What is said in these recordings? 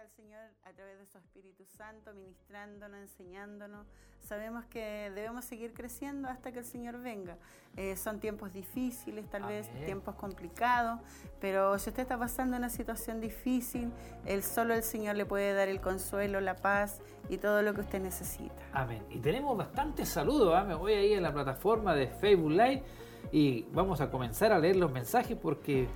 está el Señor a través de su Espíritu Santo, ministrándonos, enseñándonos. Sabemos que debemos seguir creciendo hasta que el Señor venga. Eh, son tiempos difíciles, tal vez tiempos complicados, pero si usted está pasando una situación difícil, el solo el Señor le puede dar el consuelo, la paz y todo lo que usted necesita. Amén. Y tenemos bastantes saludos. ¿ah? Me voy ahí en la plataforma de Facebook Live y vamos a comenzar a leer los mensajes porque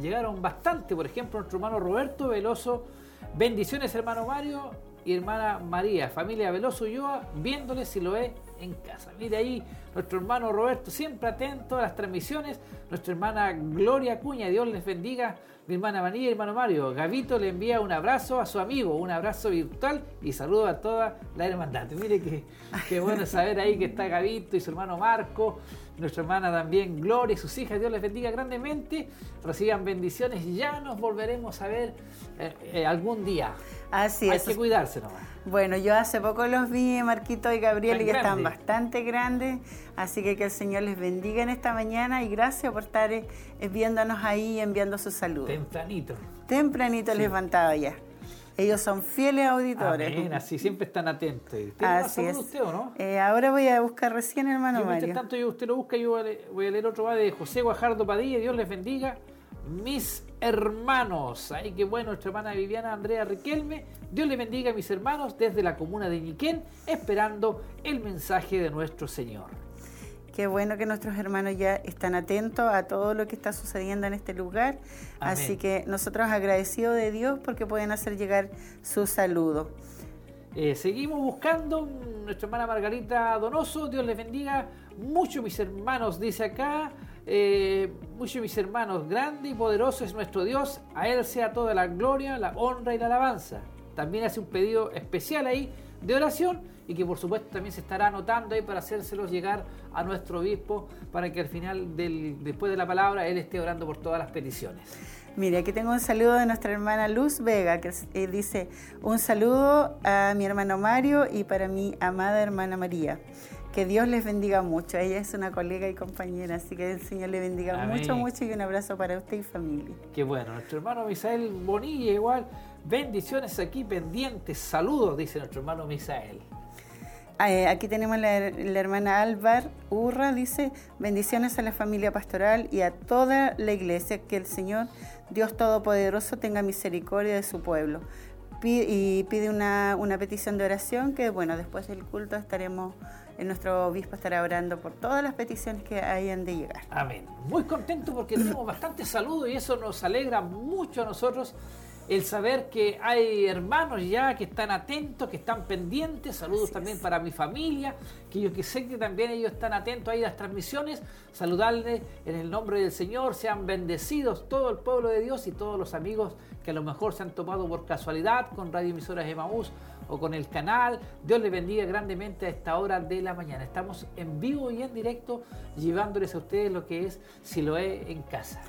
llegaron bastante. Por ejemplo, nuestro hermano Roberto Veloso. Bendiciones, hermano Mario y hermana María, familia Veloso Ulloa, viéndoles si lo es en casa. Mire ahí nuestro hermano Roberto, siempre atento a las transmisiones. Nuestra hermana Gloria Cuña, Dios les bendiga. Mi hermana María y hermano Mario. Gavito le envía un abrazo a su amigo, un abrazo virtual y saludo a toda la hermandad. Mire que, qué bueno saber ahí que está Gavito y su hermano Marco nuestra hermana también Gloria y sus hijas, Dios les bendiga grandemente, reciban bendiciones y ya nos volveremos a ver eh, eh, algún día. Así es. Hay que cuidarse nomás. Bueno, yo hace poco los vi, Marquito y Gabriel, y que están bastante grandes, así que que el Señor les bendiga en esta mañana y gracias por estar eh, viéndonos ahí enviando su salud. Tempranito. Tempranito levantado ya. Ellos son fieles auditores. Amén, así siempre están atentos. ¿Tiene así es. usted o no? Eh, ahora voy a buscar recién, hermano yo, Mario. tanto yo, usted lo busca, yo voy a leer otro va de José Guajardo Padilla. Dios les bendiga. Mis hermanos. Ay, qué bueno, nuestra hermana Viviana Andrea Riquelme. Dios les bendiga a mis hermanos desde la comuna de Ñiquén, esperando el mensaje de nuestro Señor. Qué bueno que nuestros hermanos ya están atentos a todo lo que está sucediendo en este lugar. Así que nosotros agradecidos de Dios porque pueden hacer llegar su saludo. Eh, seguimos buscando nuestra hermana Margarita Donoso. Dios les bendiga mucho, mis hermanos, dice acá. Eh, mucho, mis hermanos, grande y poderoso es nuestro Dios. A Él sea toda la gloria, la honra y la alabanza. También hace un pedido especial ahí de oración y que por supuesto también se estará anotando ahí para hacérselos llegar a nuestro obispo para que al final, del, después de la palabra, él esté orando por todas las peticiones. Mire, aquí tengo un saludo de nuestra hermana Luz Vega, que eh, dice, un saludo a mi hermano Mario y para mi amada hermana María. Que Dios les bendiga mucho. Ella es una colega y compañera, así que el Señor le bendiga mucho, mucho y un abrazo para usted y familia. Qué bueno. Nuestro hermano Misael Bonilla igual. Bendiciones aquí pendientes. Saludos, dice nuestro hermano Misael. Eh, aquí tenemos la, la, hermana Álvar Urra, dice, bendiciones a la familia pastoral y a toda la iglesia, que el Señor Dios Todopoderoso tenga misericordia de su pueblo. y pide una, una, petición de oración que, bueno, después del culto estaremos, nuestro obispo estará orando por todas las peticiones que hayan de llegar. Amén. Muy contento porque tenemos bastante saludos y eso nos alegra mucho a nosotros el saber que hay hermanos ya que están atentos, que están pendientes, saludos también para mi familia, que yo que sé que también ellos están atentos ahí a las transmisiones, saludarles en el nombre del Señor, sean bendecidos todo el pueblo de Dios y todos los amigos que a lo mejor se han tomado por casualidad con Radio Emisoras Emaús o con el canal. Dios les bendiga grandemente a esta hora de la mañana. Estamos en vivo y en directo llevándoles a ustedes lo que es Siloé en casa.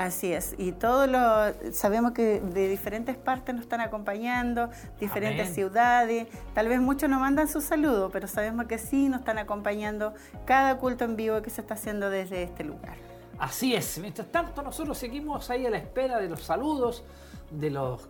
Así es, y todos lo sabemos que de diferentes partes nos están acompañando, diferentes ciudades, tal vez muchos nos mandan su saludo, pero sabemos que sí nos están acompañando cada culto en vivo que se está haciendo desde este lugar. Así es, mientras tanto nosotros seguimos ahí a la espera de los saludos, de los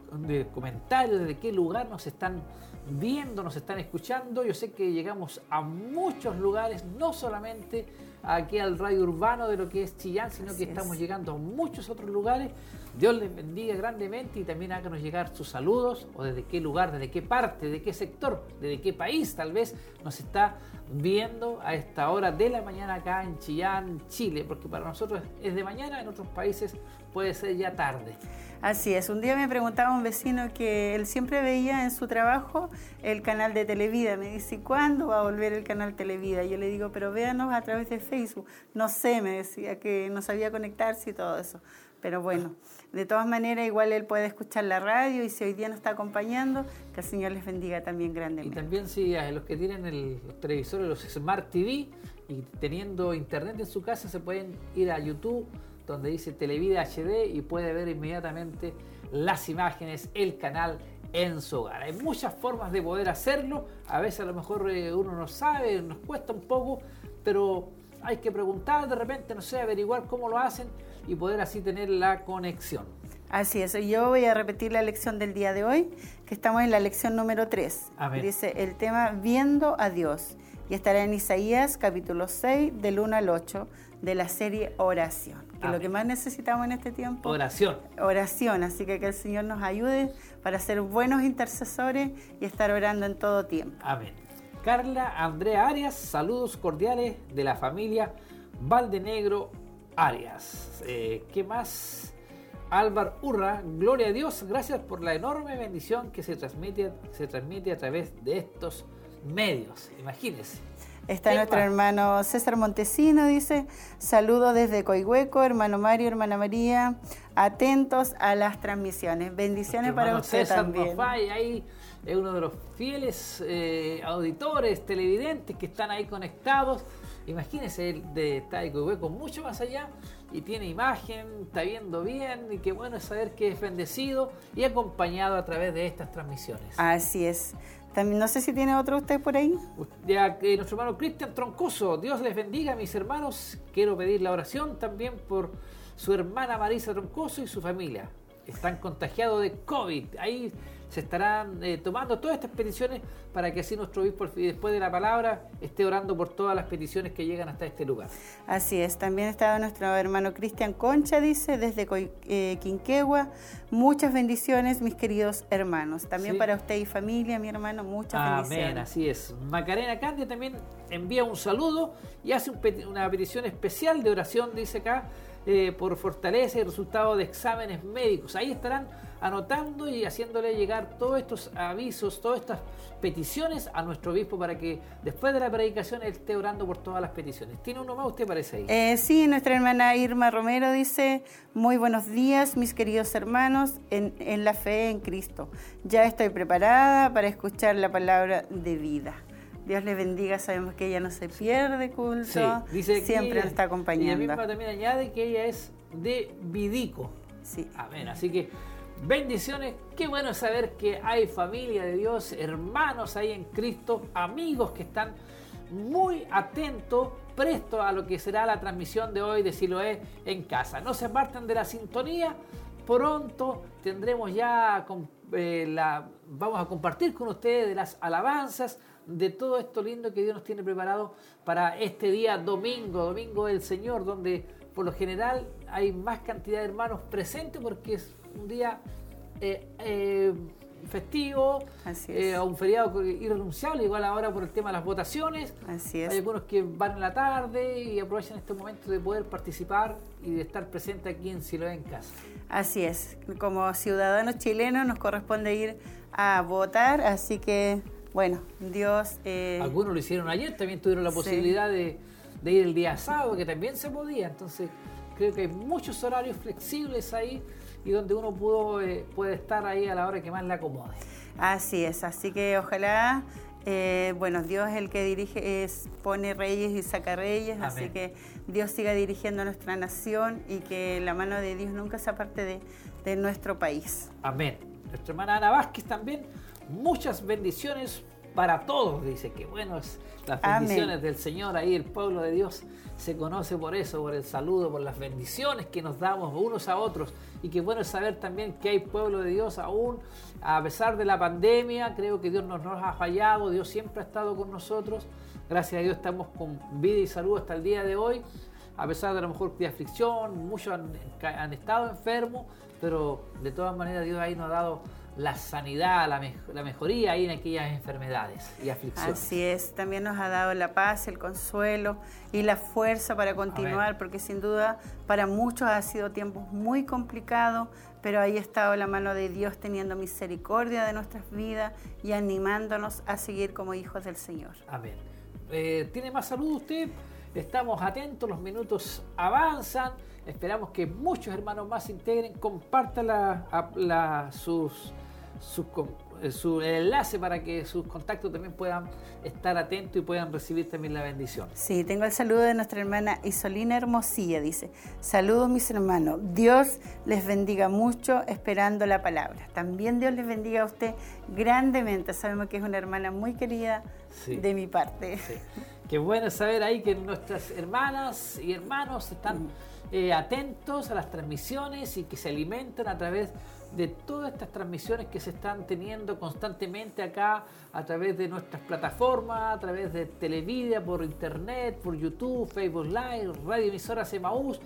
comentarios, de qué lugar nos están viendo, nos están escuchando. Yo sé que llegamos a muchos lugares, no solamente aquí al radio urbano de lo que es Chillán, sino que estamos llegando a muchos otros lugares. Dios les bendiga grandemente y también háganos llegar sus saludos o desde qué lugar, desde qué parte, de qué sector, desde qué país tal vez nos está viendo a esta hora de la mañana acá en Chillán, Chile, porque para nosotros es de mañana, en otros países puede ser ya tarde. Así es, un día me preguntaba un vecino que él siempre veía en su trabajo el canal de Televida. Me dice, ¿cuándo va a volver el canal Televida? Yo le digo, pero véanos a través de Facebook. No sé, me decía que no sabía conectarse y todo eso. Pero bueno, de todas maneras, igual él puede escuchar la radio y si hoy día nos está acompañando, que el Señor les bendiga también grandemente. Y también si a los que tienen el, los televisores, los Smart TV y teniendo internet en su casa, se pueden ir a YouTube donde dice Televida HD y puede ver inmediatamente las imágenes, el canal en su hogar. Hay muchas formas de poder hacerlo, a veces a lo mejor eh, uno no sabe, nos cuesta un poco, pero hay que preguntar de repente, no sé, averiguar cómo lo hacen y poder así tener la conexión. Así es, yo voy a repetir la lección del día de hoy, que estamos en la lección número 3. Amén. Dice el tema Viendo a Dios y estará en Isaías capítulo 6 del 1 al 8 de la serie Oración, que es lo que más necesitamos en este tiempo. Oración. Oración, así que que el Señor nos ayude para ser buenos intercesores y estar orando en todo tiempo. Amén. Carla Andrea Arias, saludos cordiales de la familia Valdenegro Arias. Eh, ¿Qué más? Álvaro Urra, gloria a Dios, gracias por la enorme bendición que se transmite, se transmite a través de estos medios. Imagínense. Está ¿Quién nuestro más? hermano César Montesino, dice, saludos desde Coihueco, hermano Mario, hermana María, atentos a las transmisiones. Bendiciones Nuestro para usted César también. ahí es uno de los fieles eh, auditores, televidentes que están ahí conectados. Imagínense, él de, está de Coihueco mucho más allá y tiene imagen, está viendo bien y qué bueno es saber que es bendecido y acompañado a través de estas transmisiones. Así es. También, no sé si tiene otro usted por ahí. Ya, eh, nuestro hermano Cristian Troncoso, Dios les bendiga, mis hermanos. Quiero pedir la oración también por su hermana Marisa Troncoso y su familia. Están contagiados de COVID. Ahí se estarán eh, tomando todas estas peticiones para que así nuestro obispo, después de la palabra, esté orando por todas las peticiones que llegan hasta este lugar. Así es. También está nuestro hermano Cristian Concha, dice, desde eh, Quinquegua. Muchas bendiciones, mis queridos hermanos. También Sí. para usted y familia, mi hermano, muchas Amén, bendiciones. así es. Macarena Candia también envía un saludo y hace un una petición especial de oración, dice acá, eh, por fortaleza y resultado de exámenes médicos. Ahí estarán anotando y haciéndole llegar todos estos avisos, todas estas peticiones a nuestro obispo para que después de la predicación él esté orando por todas las peticiones. ¿Tiene uno más usted parece ahí? Eh, sí, nuestra hermana Irma Romero dice, muy buenos días mis queridos hermanos en, en la fe en Cristo. Ya estoy preparada para escuchar la palabra de vida. Dios les bendiga, sabemos que ella no se pierde culto, Sí, dice siempre nos está Ella acompañando. misma también añade que ella es de Vidico. Sí. Amén. Así que bendiciones. Qué bueno saber que hay familia de Dios, hermanos ahí en Cristo, amigos que están muy atentos, prestos a lo que será la transmisión de hoy de Siloé en casa. No se aparten de la sintonía. Pronto tendremos ya eh, la, vamos a compartir con ustedes de las alabanzas, de todo esto lindo que Dios nos tiene preparado para este día domingo, domingo del Señor, donde por lo general hay más cantidad de hermanos presentes porque es un día eh, eh, festivo, Así es. eh, un feriado irrenunciable, igual ahora por el tema de las votaciones. Así es. Hay algunos que van en la tarde y aprovechan este momento de poder participar y de estar presente aquí en Siloé en casa. Así es, como ciudadanos chilenos nos corresponde ir a votar, así que, bueno, Dios... eh, Algunos lo hicieron ayer, también tuvieron la Sí. posibilidad de, de ir el día sábado, que también se podía. Entonces, creo que hay muchos horarios flexibles ahí y donde uno pudo, eh, puede estar ahí a la hora que más le acomode. Así es, así que ojalá, eh, bueno, Dios es el que dirige, es, pone reyes y saca reyes, así que Dios siga dirigiendo nuestra nación y que la mano de Dios nunca se aparte de, de nuestro país. Amén. Nuestra hermana Ana Vázquez también, muchas bendiciones para todos, dice que bueno es las Amén. bendiciones del Señor, ahí el pueblo de Dios se conoce por eso, por el saludo, por las bendiciones que nos damos unos a otros. Y que bueno es saber también que hay pueblo de Dios aún, a pesar de la pandemia, creo que Dios no nos ha fallado, Dios siempre ha estado con nosotros, gracias a Dios estamos con vida y salud hasta el día de hoy, a pesar de a lo mejor de aflicción, muchos han, han estado enfermos, pero de todas maneras Dios ahí nos ha dado la sanidad, la, mej- la mejoría ahí en aquellas enfermedades y aflicciones. Así es, también nos ha dado la paz, el consuelo y la fuerza para continuar, Amén. porque sin duda para muchos ha sido tiempos muy complicados, pero ahí ha estado la mano de Dios teniendo misericordia de nuestras vidas y animándonos a seguir como hijos del Señor. Amén. Eh, ¿Tiene más salud usted? Estamos atentos, los minutos avanzan. Esperamos que muchos hermanos más se integren. Compartan la- sus, sus eh, su enlace para que sus contactos también puedan estar atentos y puedan recibir también la bendición. Sí, tengo el saludo de nuestra hermana Isolina Hermosilla, dice, saludos mis hermanos, Dios les bendiga mucho esperando la palabra. También Dios les bendiga a usted grandemente, sabemos que es una hermana muy querida Sí. de mi parte. Sí. Qué bueno saber ahí que nuestras hermanas y hermanos están eh, atentos a las transmisiones y que se alimenten a través de todas estas transmisiones que se están teniendo constantemente acá a través de nuestras plataformas, a través de Televidia, por internet, por YouTube, Facebook Live, radio emisoras Emaús,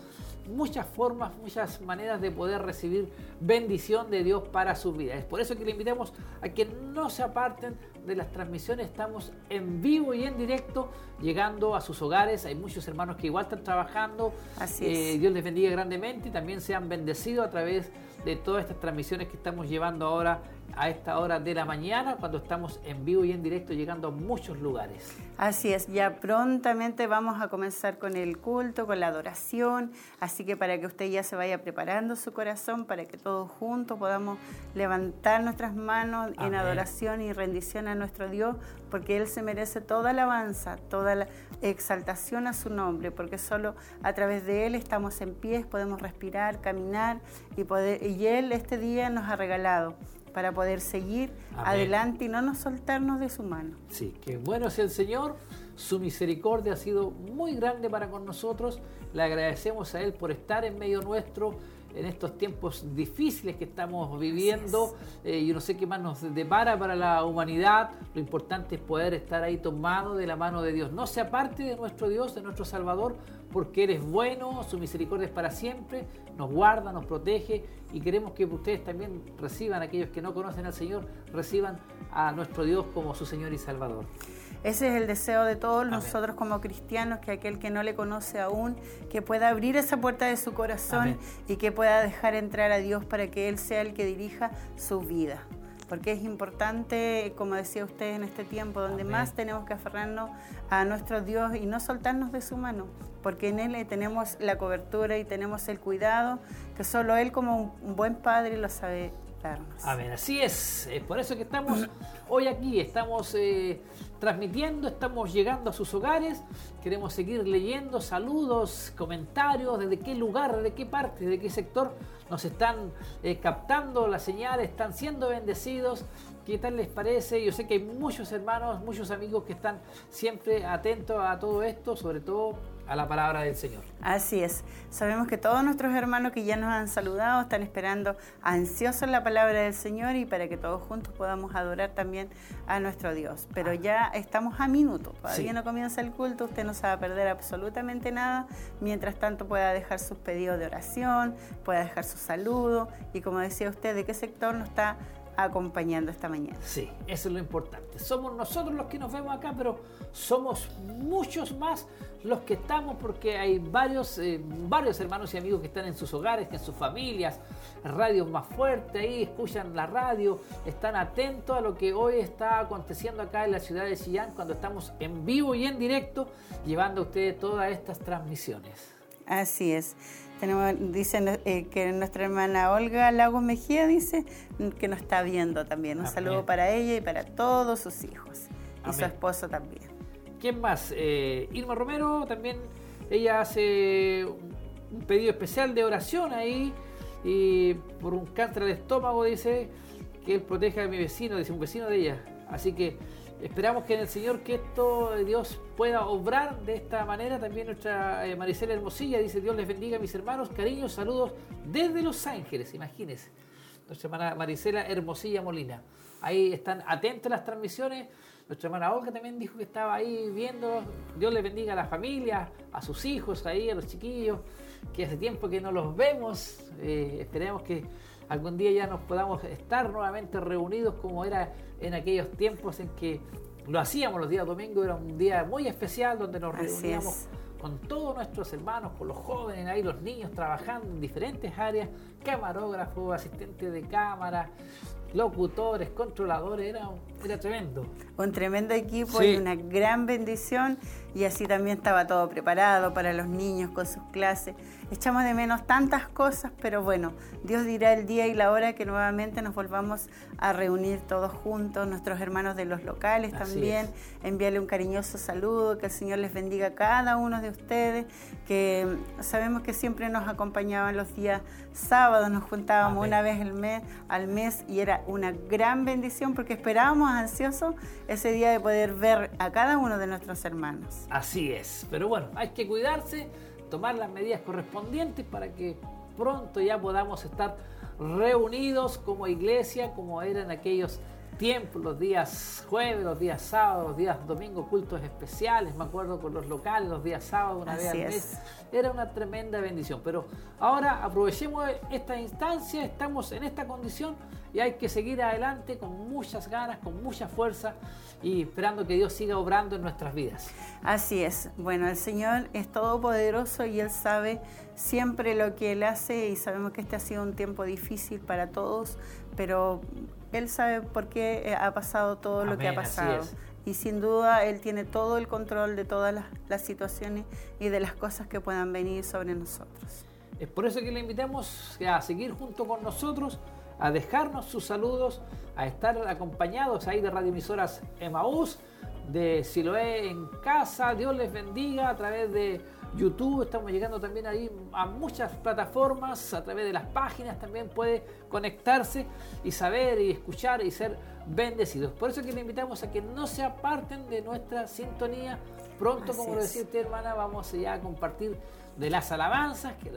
muchas formas, muchas maneras de poder recibir bendición de Dios para su vida. Es por eso que le invitamos a que no se aparten de las transmisiones. Estamos en vivo y en directo, llegando a sus hogares. Hay muchos hermanos que igual están trabajando. Así eh, Dios les bendiga grandemente y también sean bendecidos a través de todas estas transmisiones que estamos llevando ahora a esta hora de la mañana, cuando estamos en vivo y en directo llegando a muchos lugares. Así es, ya prontamente vamos a comenzar con el culto, con la adoración, así que para que usted ya se vaya preparando su corazón, para que todos juntos podamos levantar nuestras manos en adoración y rendición a nuestro Dios, porque Él se merece toda alabanza, toda la exaltación a su nombre, porque solo a través de Él estamos en pie, podemos respirar, caminar y, poder, y Él este día nos ha regalado para poder seguir adelante y no nos soltarnos de su mano. Sí, que bueno es el Señor, su misericordia ha sido muy grande para con nosotros, le agradecemos a Él por estar en medio nuestro en estos tiempos difíciles que estamos viviendo. Eh, yo no sé qué más nos depara para la humanidad. Lo importante es poder estar ahí tomado de la mano de Dios. No se aparte de nuestro Dios, de nuestro Salvador, porque Él es bueno, su misericordia es para siempre, nos guarda, nos protege y queremos que ustedes también reciban, aquellos que no conocen al Señor, reciban a nuestro Dios como su Señor y Salvador. Ese es el deseo de todos nosotros como cristianos, que aquel que no le conoce aún, que pueda abrir esa puerta de su corazón y que pueda dejar entrar a Dios para que Él sea el que dirija su vida. Porque es importante, como decía usted, en este tiempo donde más tenemos que aferrarnos a nuestro Dios y no soltarnos de su mano, porque en Él tenemos la cobertura y tenemos el cuidado que solo Él como un buen padre lo sabe darnos. Amén, así es, es por eso que estamos hoy aquí, estamos eh, transmitiendo, estamos llegando a sus hogares, queremos seguir leyendo saludos, comentarios, desde qué lugar, desde qué parte, de qué sector nos están eh, captando la señal, están siendo bendecidos. ¿Qué tal les parece? Yo sé que hay muchos hermanos, muchos amigos que están siempre atentos a todo esto, sobre todo a la palabra del Señor. Así es. Sabemos que todos nuestros hermanos que ya nos han saludado están esperando ansiosos la palabra del Señor y para que todos juntos podamos adorar también a nuestro Dios. Pero ya estamos a minuto, todavía no comienza el culto, usted no se va a perder absolutamente nada. Mientras tanto pueda dejar sus pedidos de oración, pueda dejar su saludo y como decía usted, ¿de qué sector nos está acompañando esta mañana. Sí, eso es lo importante. Somos nosotros los que nos vemos acá, pero somos muchos más los que estamos porque hay varios, eh, varios hermanos y amigos que están en sus hogares, en sus familias, radios más fuertes ahí, escuchan la radio, están atentos a lo que hoy está aconteciendo acá en la ciudad de Chillán cuando estamos en vivo y en directo llevando a ustedes todas estas transmisiones. Así es. Tenemos, dicen eh, que nuestra hermana Olga Lagos Mejía dice que nos está viendo también. Un saludo para ella y para todos sus hijos. Y su esposo también. ¿Quién más? Eh, Irma Romero también. Ella hace un pedido especial de oración ahí y por un cáncer de estómago dice que él proteja a mi vecino, dice un vecino de ella. Así que Esperamos que en el Señor que esto Dios pueda obrar de esta manera. También nuestra eh, Maricela Hermosilla dice, Dios les bendiga mis hermanos, cariños, saludos desde Los Ángeles, imagínense. Nuestra hermana Maricela Hermosilla Molina. Ahí están atentos a las transmisiones. Nuestra hermana Olga también dijo que estaba ahí viendo. Dios les bendiga a la familia, a sus hijos, ahí, a los chiquillos, que hace tiempo que no los vemos. Eh, esperemos que algún día ya nos podamos estar nuevamente reunidos como era en aquellos tiempos en que lo hacíamos los días domingos, era un día muy especial donde nos reuníamos con todos nuestros hermanos, con los jóvenes, ahí los niños trabajando en diferentes áreas, camarógrafos, asistentes de cámara, locutores, controladores, era, era tremendo. Un tremendo equipo y una gran bendición y así también estaba todo preparado para los niños con sus clases. Echamos de menos tantas cosas, pero bueno, Dios dirá el día y la hora que nuevamente nos volvamos a reunir todos juntos, nuestros hermanos de los locales también, enviarle un cariñoso saludo, que el Señor les bendiga a cada uno de ustedes, que sabemos que siempre nos acompañaban los días sábados, nos juntábamos una vez al mes, al mes y era una gran bendición porque esperábamos ansiosos ese día de poder ver a cada uno de nuestros hermanos. Así es, pero bueno, hay que cuidarse tomar las medidas correspondientes para que pronto ya podamos estar reunidos como iglesia, como eran aquellos tiempos, los días jueves, los días sábados, los días domingos, cultos especiales, me acuerdo con los locales, los días sábados, una vez al mes. Era una tremenda bendición. Pero ahora aprovechemos esta instancia, estamos en esta condición y hay que seguir adelante con muchas ganas, con mucha fuerza y esperando que Dios siga obrando en nuestras vidas. Así es. Bueno, el Señor es todopoderoso y Él sabe siempre lo que Él hace y sabemos que este ha sido un tiempo difícil para todos, pero Él sabe por qué eh, ha pasado todo lo que ha pasado. Y sin duda Él tiene todo el control de todas las, situaciones y de las cosas que puedan venir sobre nosotros. Es por eso que le invitamos a seguir junto con nosotros, a dejarnos sus saludos, a estar acompañados ahí de radioemisoras Emaús, de Siloé en casa. Dios les bendiga a través de YouTube, estamos llegando también ahí a muchas plataformas, a través de las páginas también puede conectarse y saber y escuchar y ser bendecidos. Por eso que le invitamos a que no se aparten de nuestra sintonía. Pronto, como lo decía usted, hermana, vamos ya a compartir de las alabanzas, que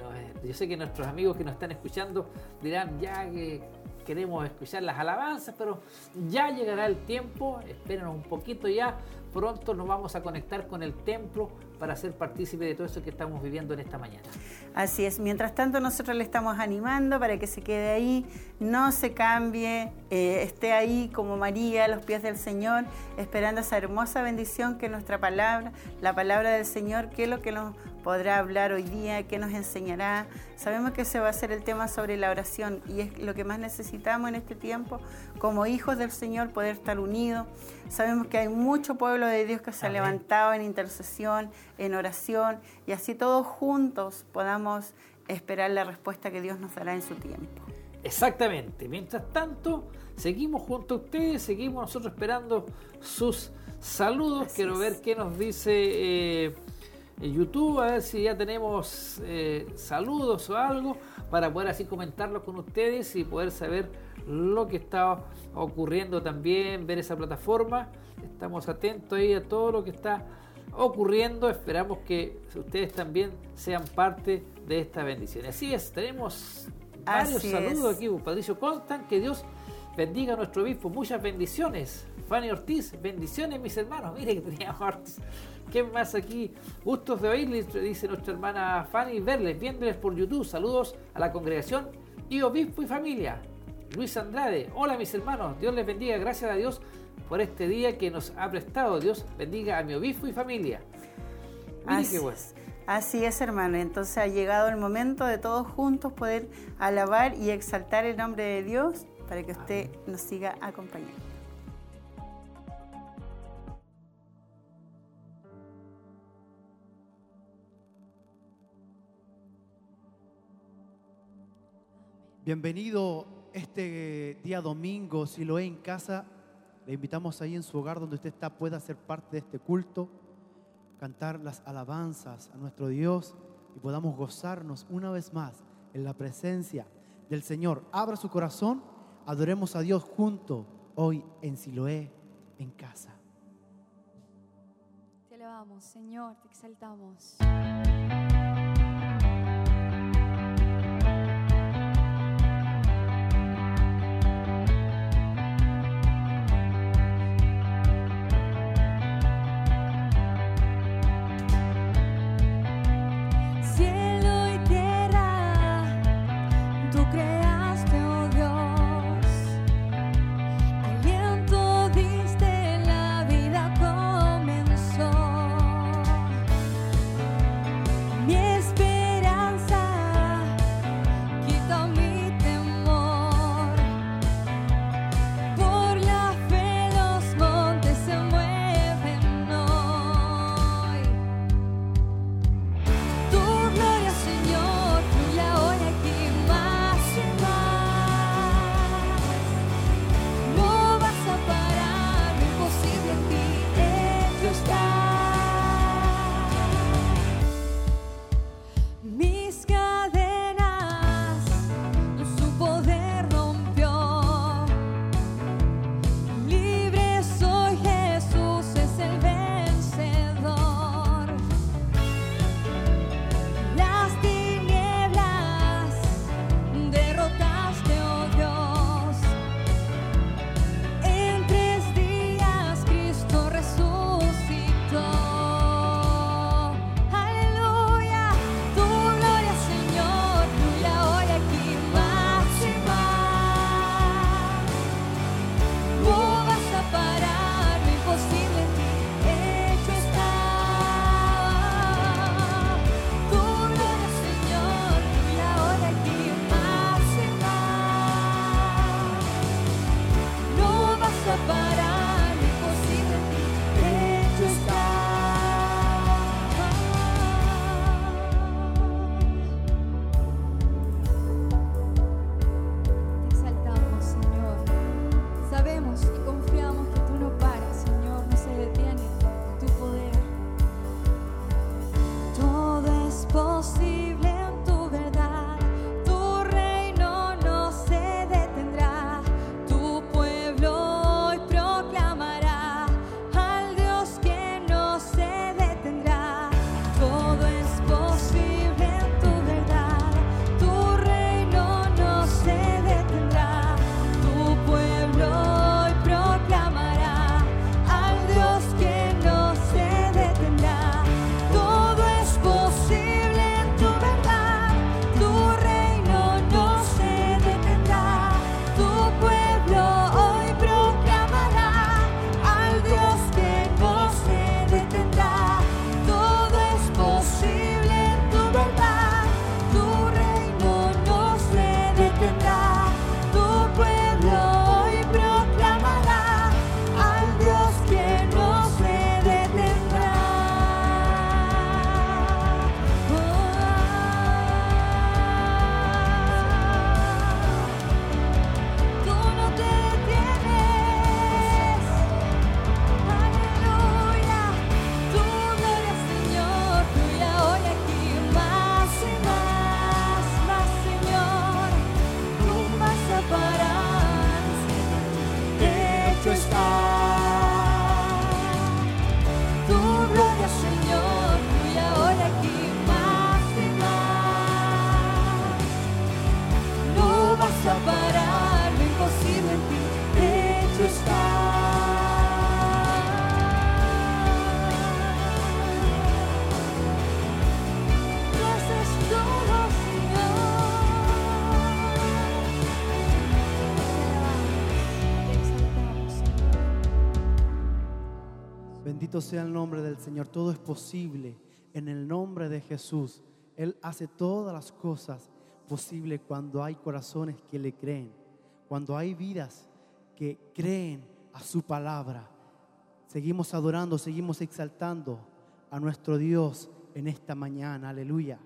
yo sé que nuestros amigos que nos están escuchando dirán ya que queremos escuchar las alabanzas, pero ya llegará el tiempo, espérenos un poquito ya, pronto nos vamos a conectar con el templo para ser partícipe de todo eso que estamos viviendo en esta mañana. Así es, mientras tanto nosotros le estamos animando para que se quede ahí, no se cambie, eh, esté ahí como María a los pies del Señor, esperando esa hermosa bendición que nuestra palabra, la palabra del Señor, que es lo que nos podrá hablar hoy día, qué nos enseñará. Sabemos que ese va a ser el tema sobre la oración y es lo que más necesitamos en este tiempo, como hijos del Señor, poder estar unidos. Sabemos que hay mucho pueblo de Dios que se ha levantado en intercesión, en oración, y así todos juntos podamos esperar la respuesta que Dios nos dará en su tiempo. Exactamente. Mientras tanto, seguimos junto a ustedes, seguimos nosotros esperando sus saludos. Quiero ver qué nos dice... Eh, en YouTube, a ver si ya tenemos eh, saludos o algo para poder así comentarlo con ustedes y poder saber lo que está ocurriendo también, ver esa plataforma. Estamos atentos ahí a todo lo que está ocurriendo. Esperamos que ustedes también sean parte de esta bendición. Así es, tenemos varios saludos aquí, Patricio Constant, que Dios bendiga a nuestro obispo, muchas bendiciones. Fanny Ortiz, bendiciones mis hermanos. Mire que teníamos hartos ¿Qué más aquí? Gustos de oírles, dice nuestra hermana Fanny, verles, viéndoles por YouTube. Saludos a la congregación y obispo y familia. Luis Andrade, hola mis hermanos, Dios les bendiga, gracias a Dios por este día que nos ha prestado. Dios bendiga a mi obispo y familia. así, así es, hermano. Entonces ha llegado el momento de todos juntos poder alabar y exaltar el nombre de Dios para que usted nos siga acompañando. Bienvenido este día domingo, si lo es en casa, le invitamos ahí en su hogar donde usted está, pueda ser parte de este culto, cantar las alabanzas a nuestro Dios y podamos gozarnos una vez más en la presencia del Señor. Abra su corazón, adoremos a Dios junto hoy en Siloé, en casa. Te alabamos, Señor, te exaltamos. Sea el nombre del Señor. Todo es posible en el nombre de Jesús. Él hace todas las cosas posibles cuando hay corazones que le creen, cuando hay vidas que creen a su palabra. Seguimos adorando, seguimos exaltando a nuestro Dios en esta mañana. Aleluya.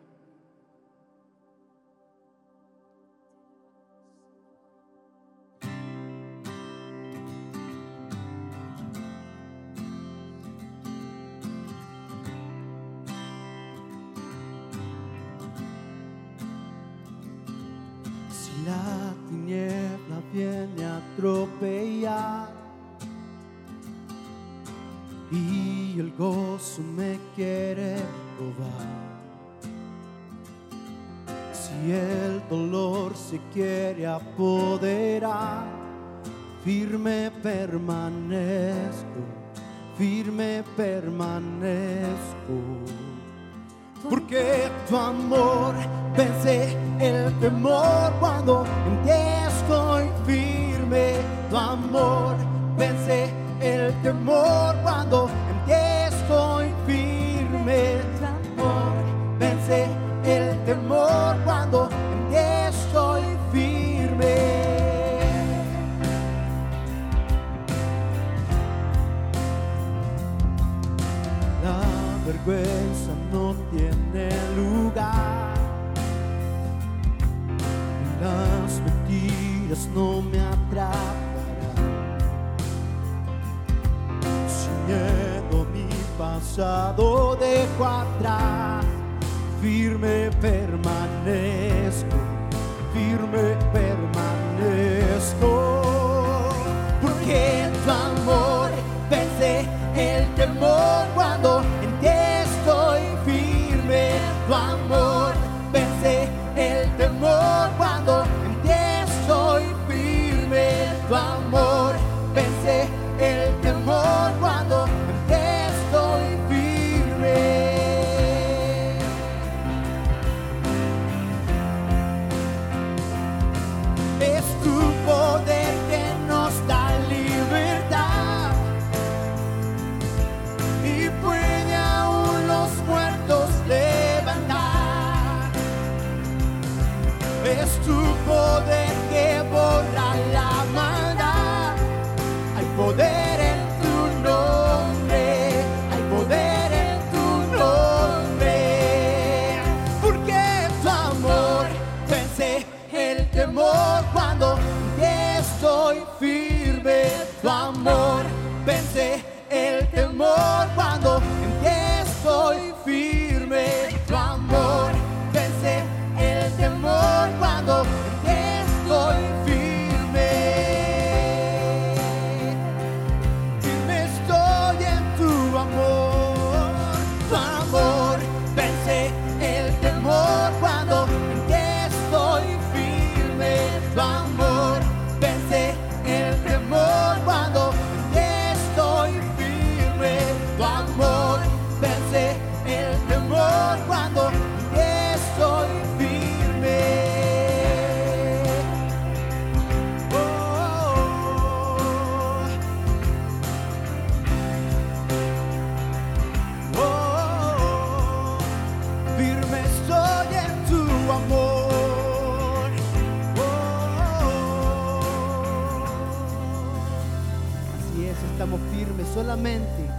Estamos firmes solamente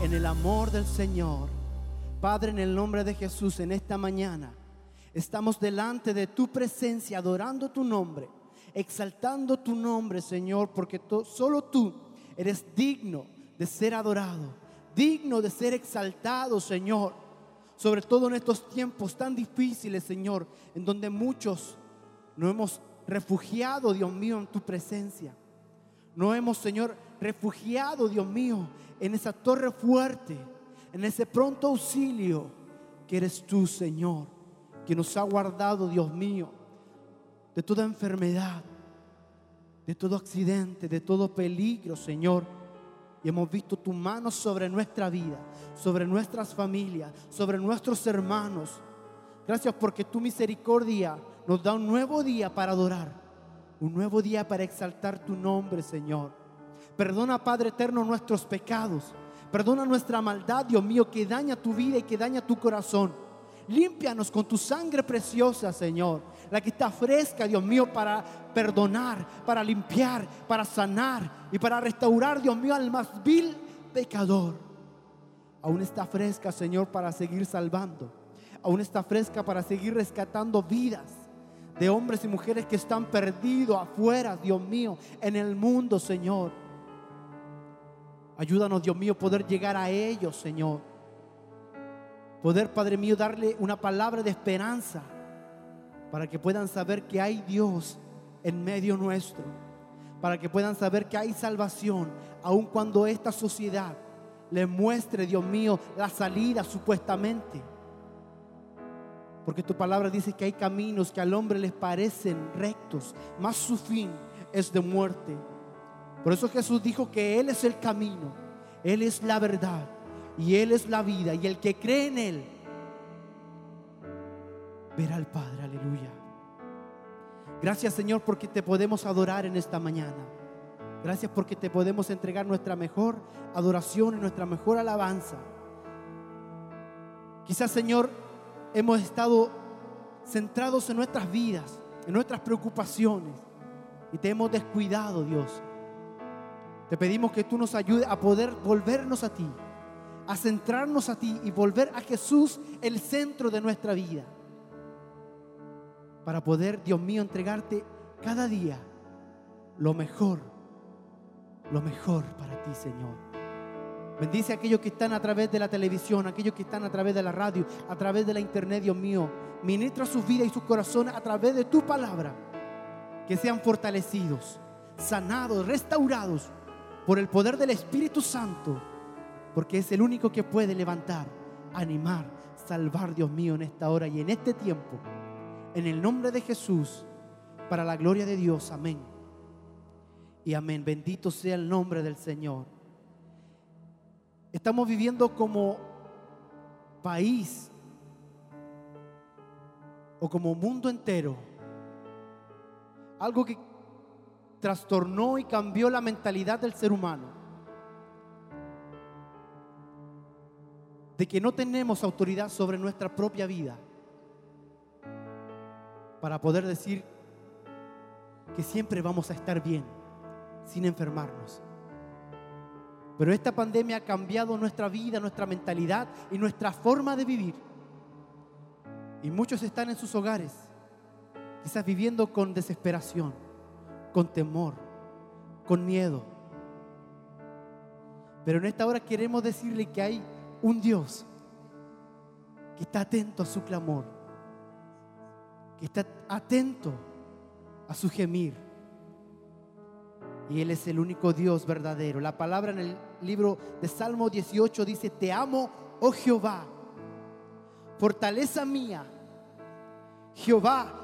en el amor del Señor. Padre, en el nombre de Jesús, en esta mañana, estamos delante de tu presencia, adorando tu nombre, exaltando tu nombre, Señor, porque solo tú eres digno de ser adorado, digno de ser exaltado, Señor. Sobre todo en estos tiempos tan difíciles, Señor, en donde muchos nos hemos refugiado, Dios mío, en tu presencia. No hemos, Señor, refugiado, Dios mío, en esa torre fuerte, en ese pronto auxilio que eres tú, Señor, que nos ha guardado, Dios mío, de toda enfermedad, de todo accidente, de todo peligro, Señor. Y hemos visto tu mano sobre nuestra vida, sobre nuestras familias, sobre nuestros hermanos. Gracias porque tu misericordia nos da un nuevo día para adorar, un nuevo día para exaltar tu nombre, Señor. Perdona, Padre eterno, nuestros pecados. Perdona nuestra maldad, Dios mío, que daña tu vida y que daña tu corazón. Límpianos con tu sangre preciosa, Señor. La que está fresca, Dios mío, para perdonar, para limpiar, para sanar y para restaurar, Dios mío, al más vil pecador. Aún está fresca, Señor, para seguir salvando. Aún está fresca para seguir rescatando vidas de hombres y mujeres que están perdidos afuera, Dios mío, en el mundo, Señor. Ayúdanos, Dios mío, poder llegar a ellos, Señor. Poder, Padre mío, darle una palabra de esperanza para que puedan saber que hay Dios en medio nuestro. Para que puedan saber que hay salvación, aun cuando esta sociedad le muestre, Dios mío, la salida supuestamente. Porque tu palabra dice que hay caminos que al hombre les parecen rectos, más su fin es de muerte. Por eso Jesús dijo que Él es el camino, Él es la verdad y Él es la vida. Y el que cree en Él verá al Padre, aleluya. Gracias Señor porque te podemos adorar en esta mañana. Gracias porque te podemos entregar nuestra mejor adoración y nuestra mejor alabanza. Quizás Señor hemos estado centrados en nuestras vidas, en nuestras preocupaciones y te hemos descuidado Dios. Te pedimos que tú nos ayudes a poder volvernos a ti, a centrarnos a ti y volver a Jesús el centro de nuestra vida. Para poder, Dios mío, entregarte cada día lo mejor, lo mejor para ti, Señor. Bendice a aquellos que están a través de la televisión, aquellos que están a través de la radio, a través de la internet, Dios mío. Ministra sus vidas y sus corazones a través de tu palabra. Que sean fortalecidos, sanados, restaurados por el poder del Espíritu Santo, porque es el único que puede levantar, animar, salvar, Dios mío, en esta hora y en este tiempo. En el nombre de Jesús, para la gloria de Dios, amén. Y amén. Bendito sea el nombre del Señor. Estamos viviendo como país o como mundo entero. Algo que trastornó y cambió la mentalidad del ser humano. De que no tenemos autoridad sobre nuestra propia vida para poder decir que siempre vamos a estar bien sin enfermarnos. Pero esta pandemia ha cambiado nuestra vida, nuestra mentalidad y nuestra forma de vivir. Y muchos están en sus hogares, quizás viviendo con desesperación, con temor, con miedo. Pero en esta hora queremos decirle que hay un Dios que está atento a su clamor, que está atento a su gemir. Y Él es el único Dios verdadero. La palabra en el libro de Salmo 18 dice, te amo, oh Jehová, fortaleza mía. Jehová,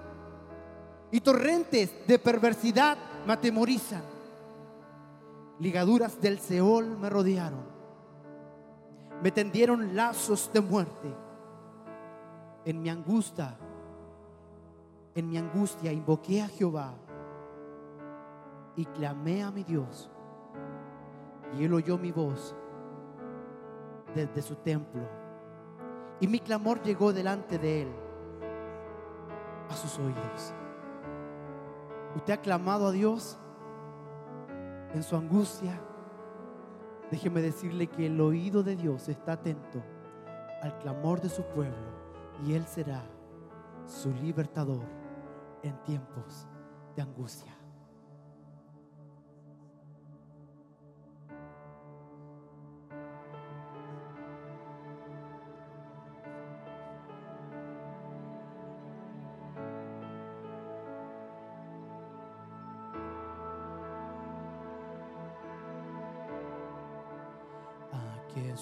y torrentes de perversidad me atemorizan. Ligaduras del Seol me rodearon. Me tendieron lazos de muerte. En mi angustia, en mi angustia invoqué a Jehová y clamé a mi Dios y él oyó mi voz desde su templo. Y mi clamor llegó delante de él, a sus oídos. ¿Usted ha clamado a Dios en su angustia? Déjeme decirle que el oído de Dios está atento al clamor de su pueblo y Él será su libertador en tiempos de angustia.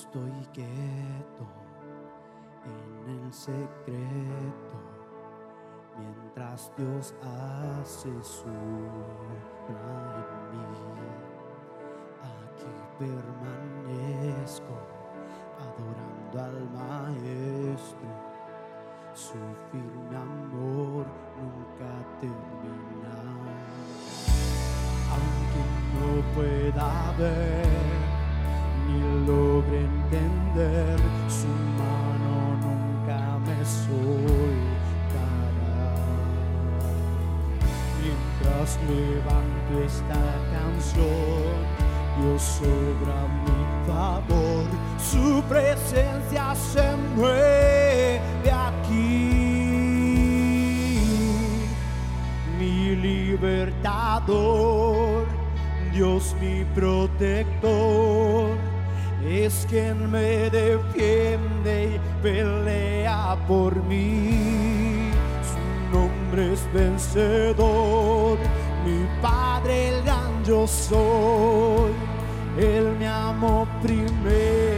estoy quieto en el secreto, mientras Dios hace su obra en mí. Aquí permanezco adorando al Maestro. Su firme amor nunca termina, aunque no pueda ver ni logre entender, su mano nunca me soltará. Mientras levanto esta canción, Dios sobra mi favor, su presencia se mueve aquí. Mi libertador, Dios mi protector es quien me defiende y pelea por mí. Su nombre es vencedor, mi Padre el gran yo soy, Él me amó primero.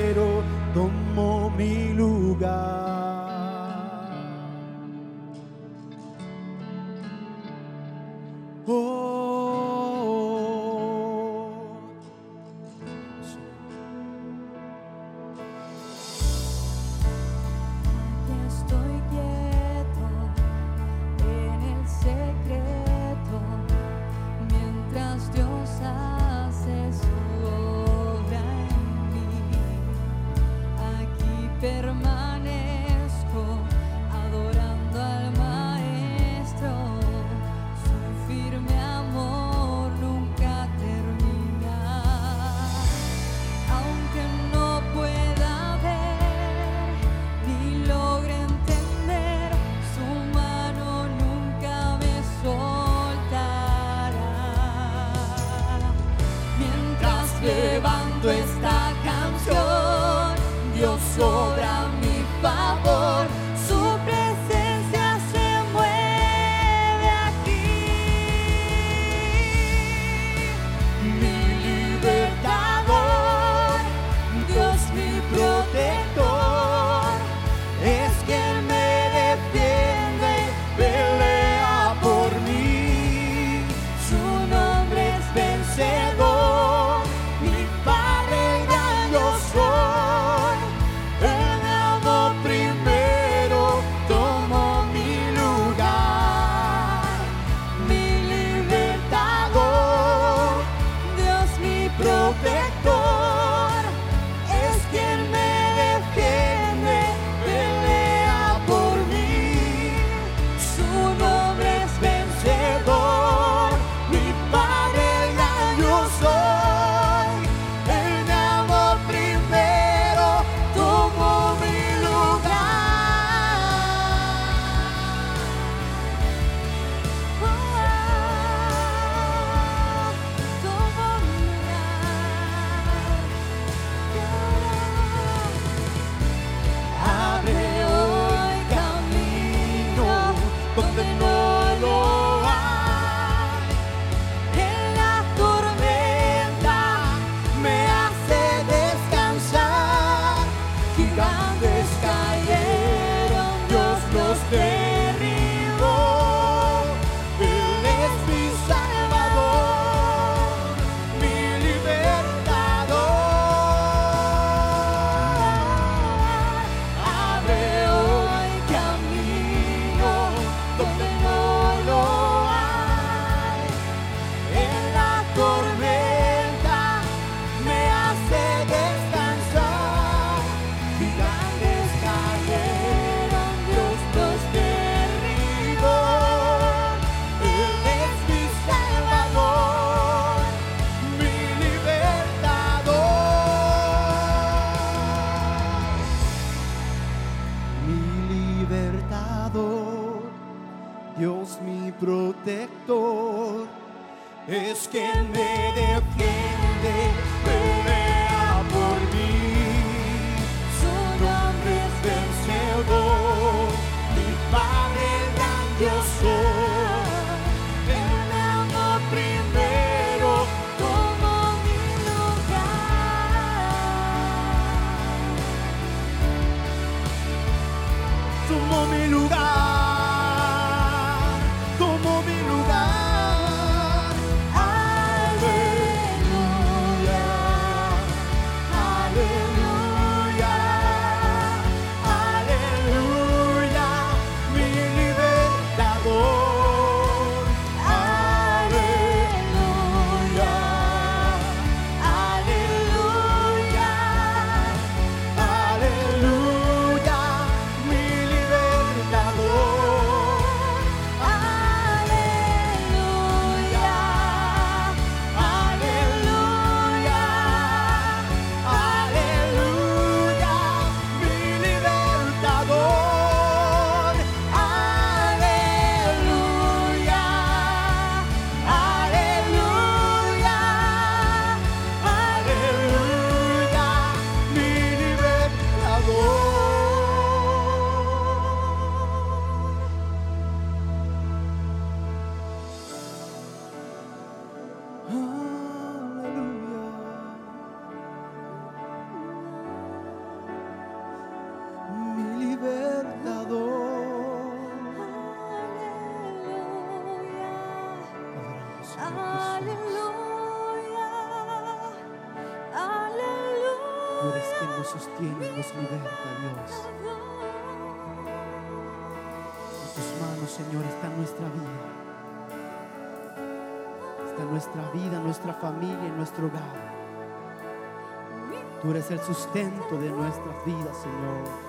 Eres el sustento de nuestras vidas, Señor.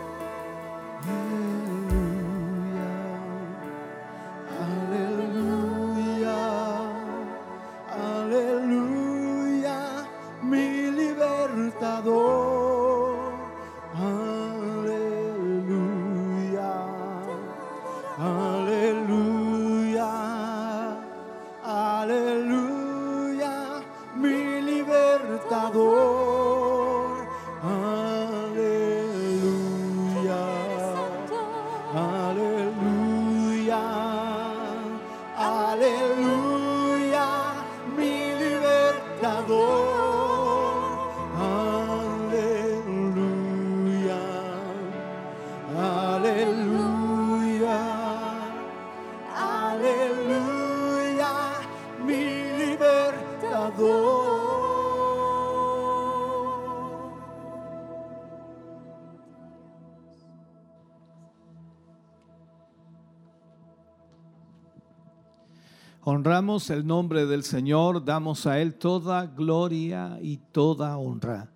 El nombre del Señor, damos a Él toda gloria y toda honra.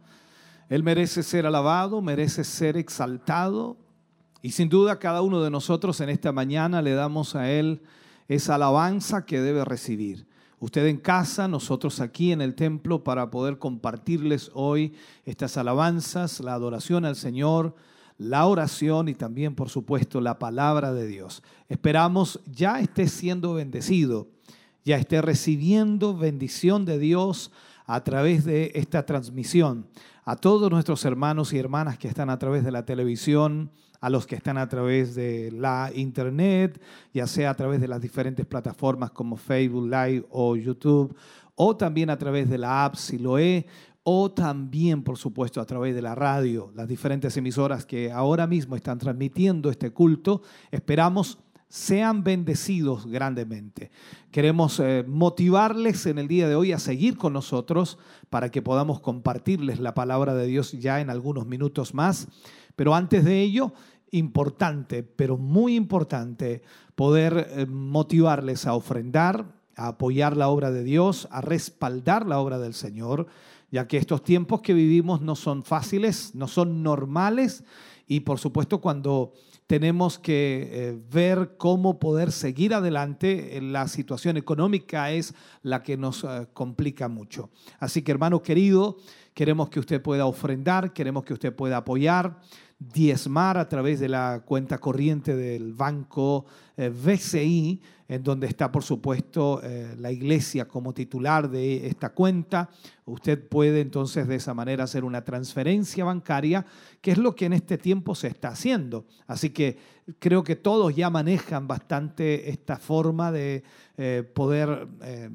Él merece ser alabado, merece ser exaltado y sin duda cada uno de nosotros en esta mañana le damos a Él esa alabanza que debe recibir. Usted en casa, nosotros aquí en el templo para poder compartirles hoy estas alabanzas, la adoración al Señor, la oración y también, por supuesto, la palabra de Dios. Esperamos ya esté siendo bendecido, ya esté recibiendo bendición de Dios a través de esta transmisión. A todos nuestros hermanos y hermanas que están a través de la televisión, a los que están a través de la internet, ya sea a través de las diferentes plataformas como Facebook Live o YouTube, o también a través de la app Siloé, o también, por supuesto, a través de la radio, las diferentes emisoras que ahora mismo están transmitiendo este culto. Esperamos sean bendecidos grandemente. Queremos eh, motivarles en el día de hoy a seguir con nosotros para que podamos compartirles la palabra de Dios ya en algunos minutos más. Pero antes de ello, importante, pero muy importante, poder eh, motivarles a ofrendar, a apoyar la obra de Dios, a respaldar la obra del Señor, ya que estos tiempos que vivimos no son fáciles, no son normales y por supuesto cuando tenemos que eh, ver cómo poder seguir adelante. La situación económica es la que nos eh, complica mucho. Así que hermano querido, queremos que usted pueda ofrendar, queremos que usted pueda apoyar, diezmar a través de la cuenta corriente del banco eh, BCI, en donde está por supuesto eh, la iglesia como titular de esta cuenta. Usted puede entonces de esa manera hacer una transferencia bancaria, que es lo que en este tiempo se está haciendo. Así que creo que todos ya manejan bastante esta forma de eh, poder eh,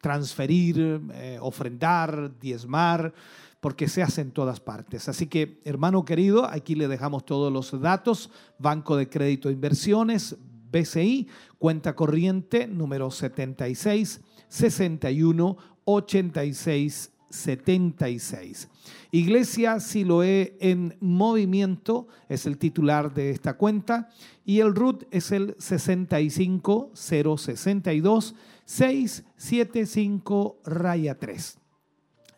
transferir, ofrendar, diezmar porque se hace en todas partes. Así que, hermano querido, aquí le dejamos todos los datos. Banco de Crédito e Inversiones, BCI, cuenta corriente número 76 61 86 76. Iglesia Siloé en Movimiento es el titular de esta cuenta y el RUT es el 65062 675 raya 3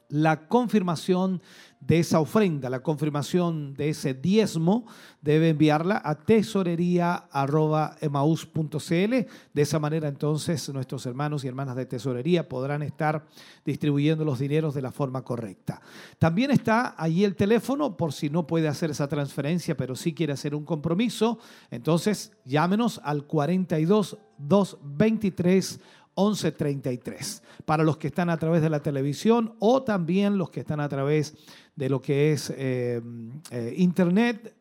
la confirmación de esa ofrenda, la confirmación de ese diezmo, debe enviarla a tesorería.emaus.cl. De esa manera entonces nuestros hermanos y hermanas de tesorería podrán estar distribuyendo los dineros de la forma correcta. También está allí el teléfono por si no puede hacer esa transferencia, pero sí quiere hacer un compromiso. Entonces llámenos al 42 223 1133. Para los que están a través de la televisión o también los que están a través de lo que es eh, eh, internet,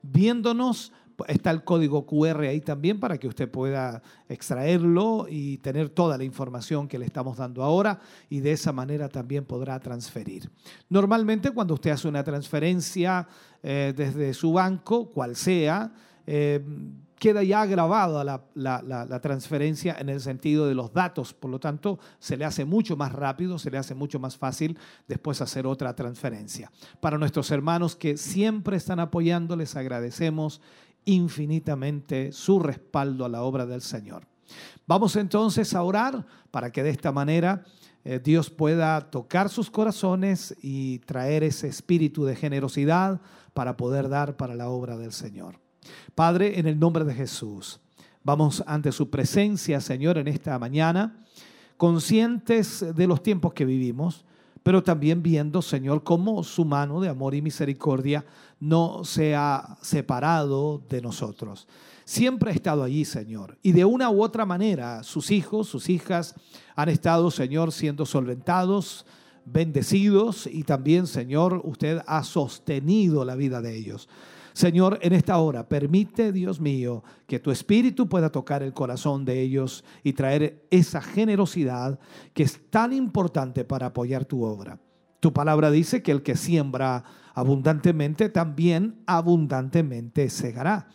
viéndonos, está el código QR ahí también para que usted pueda extraerlo y tener toda la información que le estamos dando ahora y de esa manera también podrá transferir. Normalmente cuando usted hace una transferencia eh, desde su banco, cual sea, queda ya grabada la, transferencia en el sentido de los datos, por lo tanto se le hace mucho más rápido, se le hace mucho más fácil después hacer otra transferencia. Para nuestros hermanos que siempre están apoyando, les agradecemos infinitamente su respaldo a la obra del Señor. Vamos entonces a orar para que de esta manera eh, Dios pueda tocar sus corazones y traer ese espíritu de generosidad para poder dar para la obra del Señor. Padre, en el nombre de Jesús, vamos ante su presencia, Señor, en esta mañana, conscientes de los tiempos que vivimos, pero también viendo, Señor, cómo su mano de amor y misericordia no se ha separado de nosotros. Siempre ha estado allí, Señor. Y de una u otra manera, sus hijos, sus hijas han estado, Señor, siendo solventados, bendecidos y también, Señor, usted ha sostenido la vida de ellos. Señor, en esta hora, permite, Dios mío, que tu espíritu pueda tocar el corazón de ellos y traer esa generosidad que es tan importante para apoyar tu obra. Tu palabra dice que el que siembra abundantemente, también abundantemente segará.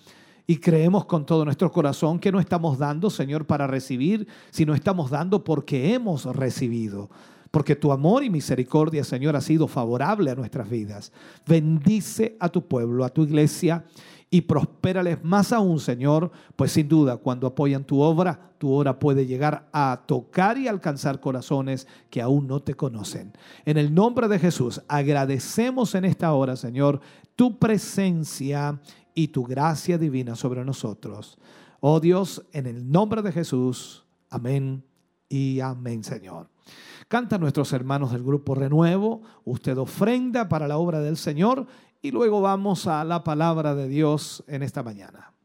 Y creemos con todo nuestro corazón que no estamos dando, Señor, para recibir, sino estamos dando porque hemos recibido. Porque tu amor y misericordia, Señor, ha sido favorable a nuestras vidas. Bendice a tu pueblo, a tu iglesia y prospérales más aún, Señor, pues sin duda cuando apoyan tu obra, tu obra puede llegar a tocar y alcanzar corazones que aún no te conocen. En el nombre de Jesús, agradecemos en esta hora, Señor, tu presencia y tu gracia divina sobre nosotros. Oh Dios, en el nombre de Jesús, amén y amén, Señor. Cantan nuestros hermanos del grupo Renuevo, usted ofrenda para la obra del Señor y luego vamos a la palabra de Dios en esta mañana.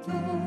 Espíritu,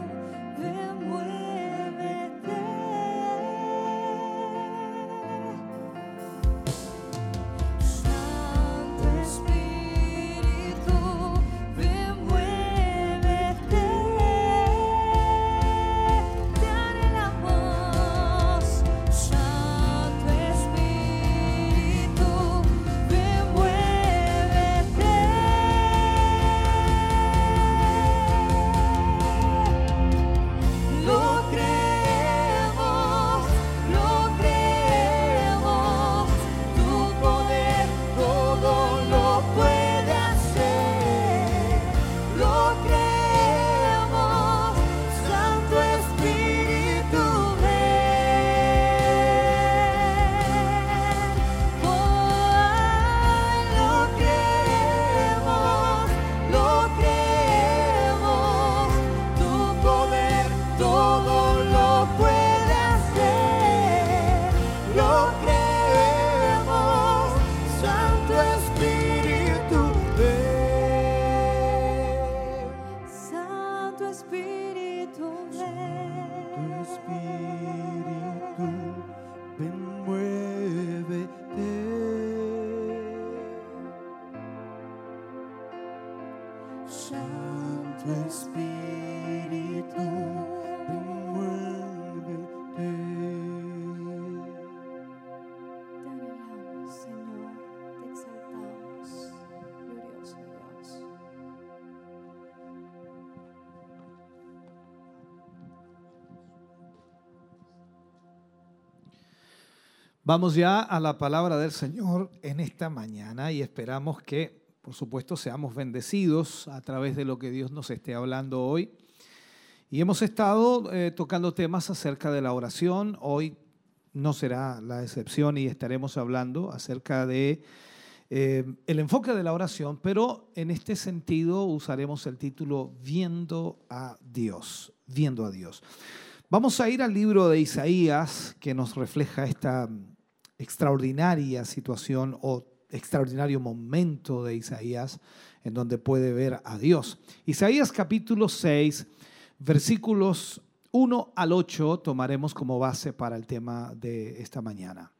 Vamos ya a la palabra del Señor en esta mañana y esperamos que, por supuesto, seamos bendecidos a través de lo que Dios nos esté hablando hoy. Y hemos estado eh, tocando temas acerca de la oración. Hoy no será la excepción y estaremos hablando acerca de eh, el enfoque de la oración, pero en este sentido usaremos el título Viendo a Dios, viendo a Dios. Vamos a ir al libro de Isaías que nos refleja esta extraordinaria situación o extraordinario momento de Isaías en donde puede ver a Dios. Isaías capítulo 6, versículos 1 al 8 tomaremos como base para el tema de esta mañana.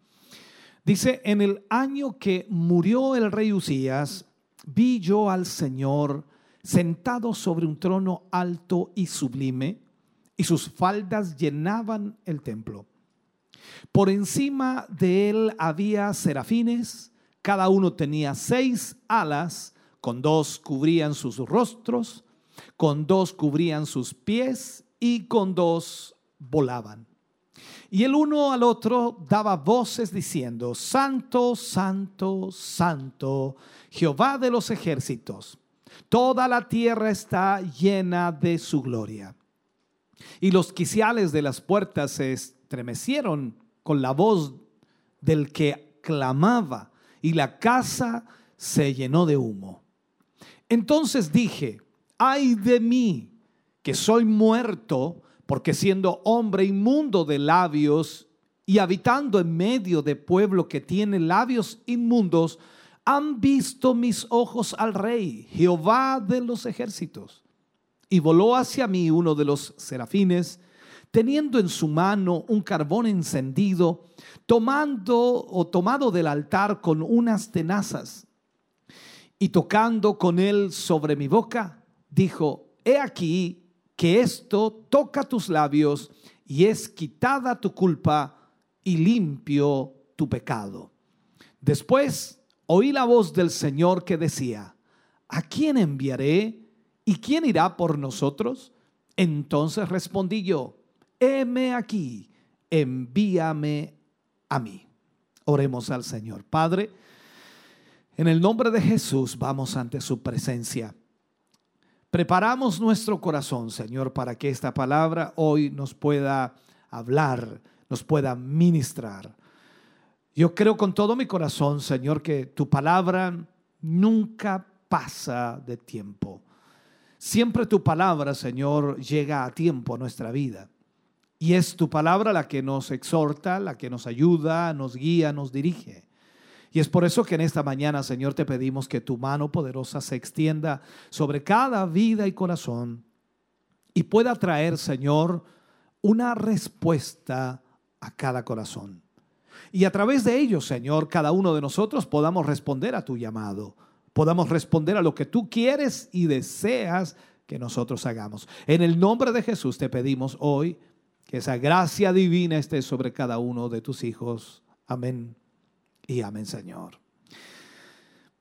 Dice, en el año que murió el rey Usías, vi yo al Señor sentado sobre un trono alto y sublime, y sus faldas llenaban el templo. Por encima de él había serafines, cada uno tenía seis alas, con dos cubrían sus rostros, con dos cubrían sus pies y con dos volaban. Y el uno al otro daba voces diciendo, Santo, Santo, Santo, Jehová de los ejércitos, toda la tierra está llena de su gloria. Y los quiciales de las puertas se estremecieron con la voz del que clamaba, y la casa se llenó de humo. Entonces dije, ay de mí, que soy muerto, porque siendo hombre inmundo de labios y habitando en medio de pueblo que tiene labios inmundos, han visto mis ojos al rey, Jehová de los ejércitos. Y voló hacia mí uno de los serafines, teniendo en su mano un carbón encendido, tomando o tomado del altar con unas tenazas. Y tocando con él sobre mi boca, dijo, he aquí que esto toca tus labios y es quitada tu culpa y limpio tu pecado. Después oí la voz del Señor que decía, ¿a quién enviaré? ¿Y quién irá por nosotros? Entonces respondí yo, heme aquí, envíame a mí. Oremos al Señor. Padre, en el nombre de Jesús vamos ante su presencia. Preparamos nuestro corazón, Señor, para que esta palabra hoy nos pueda hablar, nos pueda ministrar. Yo creo con todo mi corazón, Señor, que tu palabra nunca pasa de tiempo. Siempre tu palabra, Señor, llega a tiempo a nuestra vida. Y es tu palabra la que nos exhorta, la que nos ayuda, nos guía, nos dirige. Y es por eso que en esta mañana, Señor, te pedimos que tu mano poderosa se extienda sobre cada vida y corazón y pueda traer, Señor, una respuesta a cada corazón. Y a través de ello, Señor, cada uno de nosotros podamos responder a tu llamado, podamos responder a lo que tú quieres y deseas que nosotros hagamos. En el nombre de Jesús te pedimos hoy que esa gracia divina esté sobre cada uno de tus hijos. Amén y amén, Señor.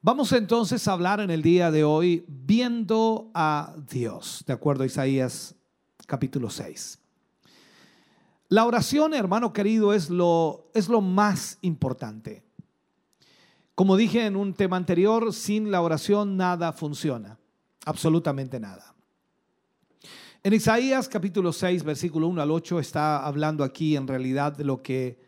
Vamos entonces a hablar en el día de hoy viendo a Dios, de acuerdo a Isaías capítulo 6. La oración, hermano querido, es lo, es lo más importante. Como dije en un tema anterior, sin la oración nada funciona, absolutamente nada. En Isaías capítulo 6, versículo 1 al 8 está hablando aquí en realidad de lo que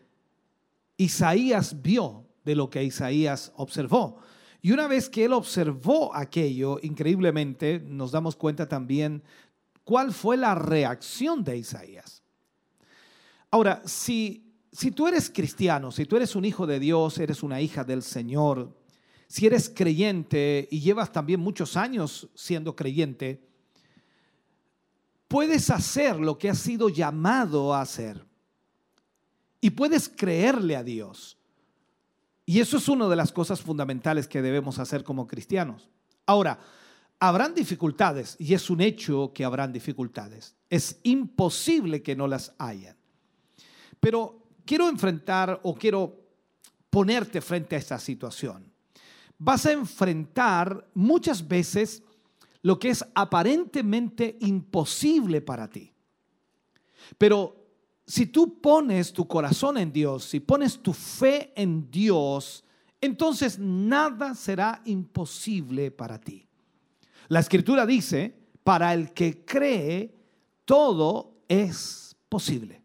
Isaías vio, de lo que Isaías observó. Y una vez que él observó aquello, increíblemente nos damos cuenta también cuál fue la reacción de Isaías. Ahora, si, si tú eres cristiano, si tú eres un hijo de Dios, eres una hija del Señor, si eres creyente y llevas también muchos años siendo creyente, puedes hacer lo que has sido llamado a hacer. Y puedes creerle a Dios. Y eso es una de las cosas fundamentales que debemos hacer como cristianos. Ahora, habrán dificultades, y es un hecho que habrán dificultades. Es imposible que no las hayan. Pero quiero enfrentar o quiero ponerte frente a esta situación. Vas a enfrentar muchas veces lo que es aparentemente imposible para ti. Pero si tú pones tu corazón en Dios, si pones tu fe en Dios, entonces nada será imposible para ti. La escritura dice, para el que cree, todo es posible.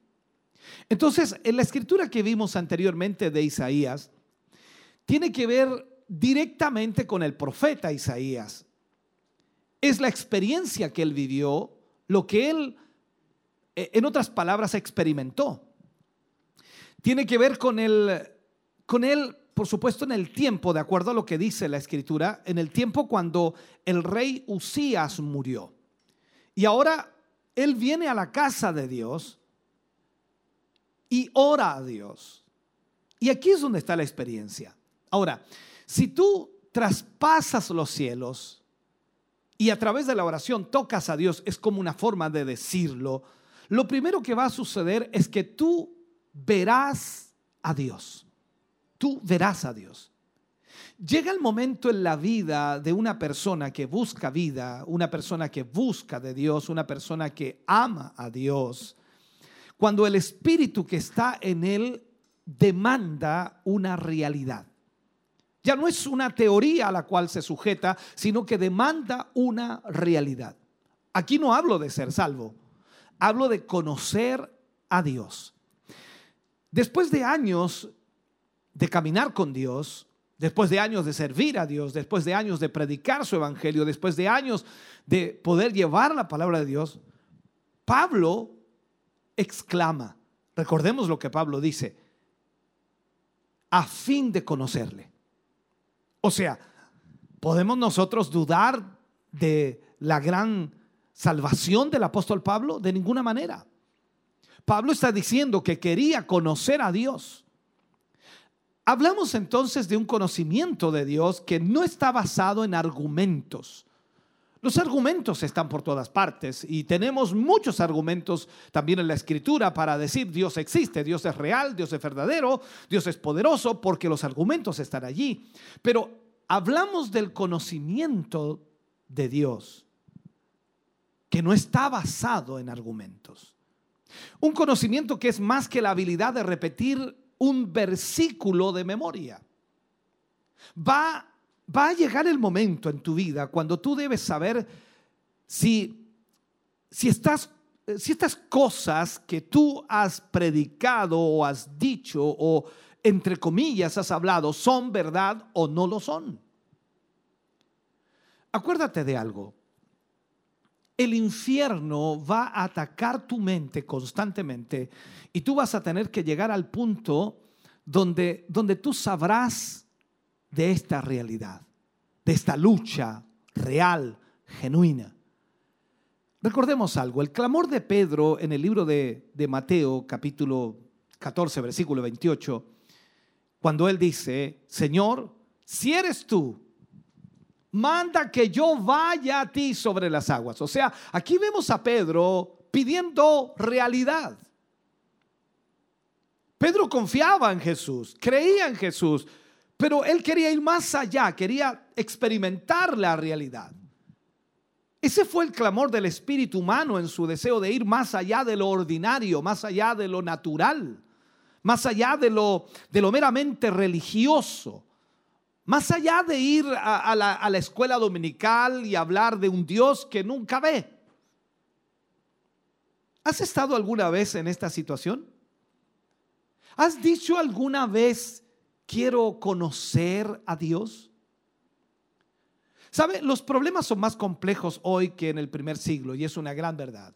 Entonces, en la escritura que vimos anteriormente de Isaías, tiene que ver directamente con el profeta Isaías es la experiencia que él vivió, lo que él, eh, en otras palabras, experimentó. Tiene que ver con él, con él, por supuesto, en el tiempo, de acuerdo a lo que dice la escritura, en el tiempo cuando el rey Usías murió. Y ahora él viene a la casa de Dios y ora a Dios. Y aquí es donde está la experiencia. Ahora, si tú traspasas los cielos, y a través de la oración tocas a Dios, es como una forma de decirlo, lo primero que va a suceder es que tú verás a Dios. Tú verás a Dios. Llega el momento en la vida de una persona que busca vida, una persona que busca de Dios, una persona que ama a Dios, cuando el espíritu que está en él demanda una realidad. Ya no es una teoría a la cual se sujeta, sino que demanda una realidad. Aquí no hablo de ser salvo, hablo de conocer a Dios. Después de años de caminar con Dios, después de años de servir a Dios, después de años de predicar su evangelio, después de años de poder llevar la palabra de Dios, Pablo exclama, recordemos lo que Pablo dice, a fin de conocerle. O sea, ¿podemos nosotros dudar de la gran salvación del apóstol Pablo? De ninguna manera. Pablo está diciendo que quería conocer a Dios. Hablamos entonces de un conocimiento de Dios que no está basado en argumentos. Los argumentos están por todas partes y tenemos muchos argumentos también en la escritura para decir Dios existe, Dios es real, Dios es verdadero, Dios es poderoso, porque los argumentos están allí. Pero hablamos del conocimiento de Dios que no está basado en argumentos. Un conocimiento que es más que la habilidad de repetir un versículo de memoria. Va va a llegar el momento en tu vida cuando tú debes saber si, si, estás, si estas cosas que tú has predicado o has dicho o entre comillas has hablado son verdad o no lo son. Acuérdate de algo. El infierno va a atacar tu mente constantemente y tú vas a tener que llegar al punto donde, donde tú sabrás de esta realidad, de esta lucha real, genuina. Recordemos algo, el clamor de Pedro en el libro de, de Mateo capítulo 14, versículo 28, cuando él dice, Señor, si eres tú, manda que yo vaya a ti sobre las aguas. O sea, aquí vemos a Pedro pidiendo realidad. Pedro confiaba en Jesús, creía en Jesús, pero él quería ir más allá, quería experimentar la realidad. Ese fue el clamor del espíritu humano en su deseo de ir más allá de lo ordinario, más allá de lo natural, más allá de lo, de lo meramente religioso, más allá de ir a, la, a la escuela dominical y hablar de un Dios que nunca ve. ¿Has estado alguna vez en esta situación? ¿Has dicho alguna vez, quiero conocer a Dios? ¿Sabe? Los problemas son más complejos hoy que en el primer siglo y es una gran verdad.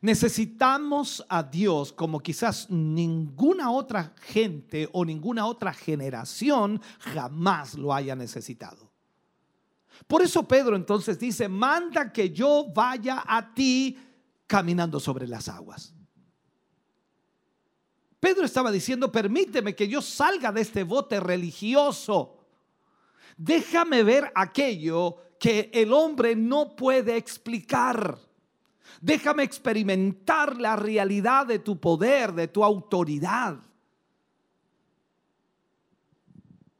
Necesitamos a Dios como quizás ninguna otra gente o ninguna otra generación jamás lo haya necesitado. Por eso Pedro entonces dice, manda que yo vaya a ti caminando sobre las aguas. Pedro estaba diciendo, permíteme que yo salga de este bote religioso déjame ver aquello que el hombre no puede explicar. Déjame experimentar la realidad de tu poder, de tu autoridad.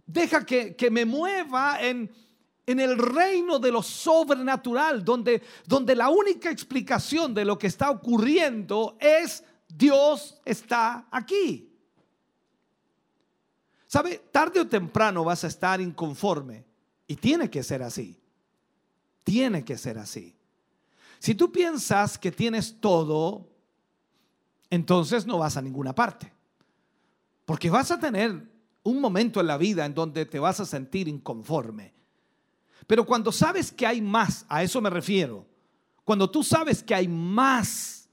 Deja que, que me mueva en, en el reino de lo sobrenatural, donde, donde la única explicación de lo que está ocurriendo es Dios está aquí. ¿Sabe? Tarde o temprano vas a estar inconforme. Y tiene que ser así. Tiene que ser así. Si tú piensas que tienes todo, entonces no vas a ninguna parte. Porque vas a tener un momento en la vida en donde te vas a sentir inconforme. Pero cuando sabes que hay más, a eso me refiero. Cuando tú sabes que hay más,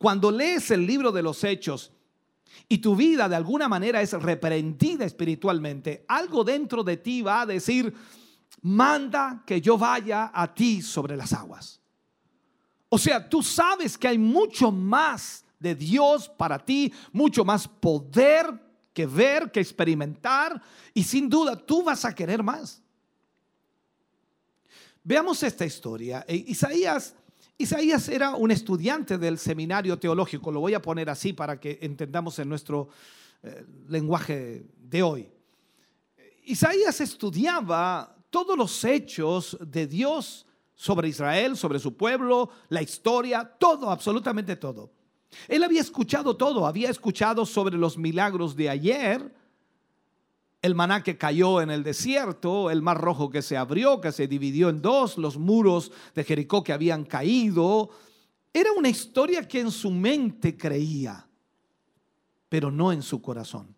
cuando lees el libro de los hechos y tu vida de alguna manera es reprendida espiritualmente, algo dentro de ti va a decir, manda que yo vaya a ti sobre las aguas. O sea, tú sabes que hay mucho más de Dios para ti, mucho más poder que ver, que experimentar, y sin duda tú vas a querer más. Veamos esta historia. E, Isaías Isaías era un estudiante del seminario teológico, lo voy a poner así para que entendamos en nuestro eh, lenguaje de hoy. Isaías estudiaba todos los hechos de Dios sobre Israel, sobre su pueblo, la historia, todo, absolutamente todo. Él había escuchado todo, había escuchado sobre los milagros de ayer, el maná que cayó en el desierto, el mar rojo que se abrió, que se dividió en dos, los muros de Jericó que habían caído. Era una historia que en su mente creía, pero no en su corazón.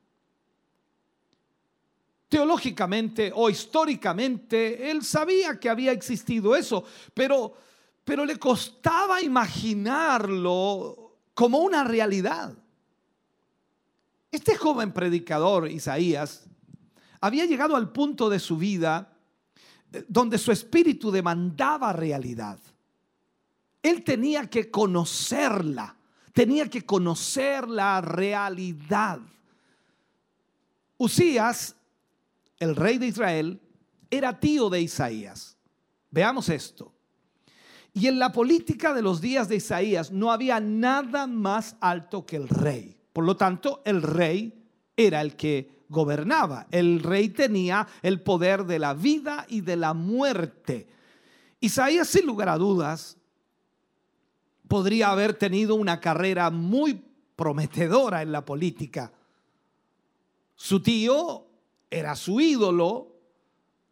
Teológicamente o históricamente, él sabía que había existido eso, pero, pero le costaba imaginarlo como una realidad. Este joven predicador, Isaías, había llegado al punto de su vida eh, donde su espíritu demandaba realidad. Él tenía que conocerla, tenía que conocer la realidad. Usías, el rey de Israel, era tío de Isaías. Veamos esto. Y en la política de los días de Isaías no había nada más alto que el rey. Por lo tanto, el rey era el que gobernaba. El rey tenía el poder de la vida y de la muerte. Isaías, sin lugar a dudas, podría haber tenido una carrera muy prometedora en la política. Su tío era su ídolo,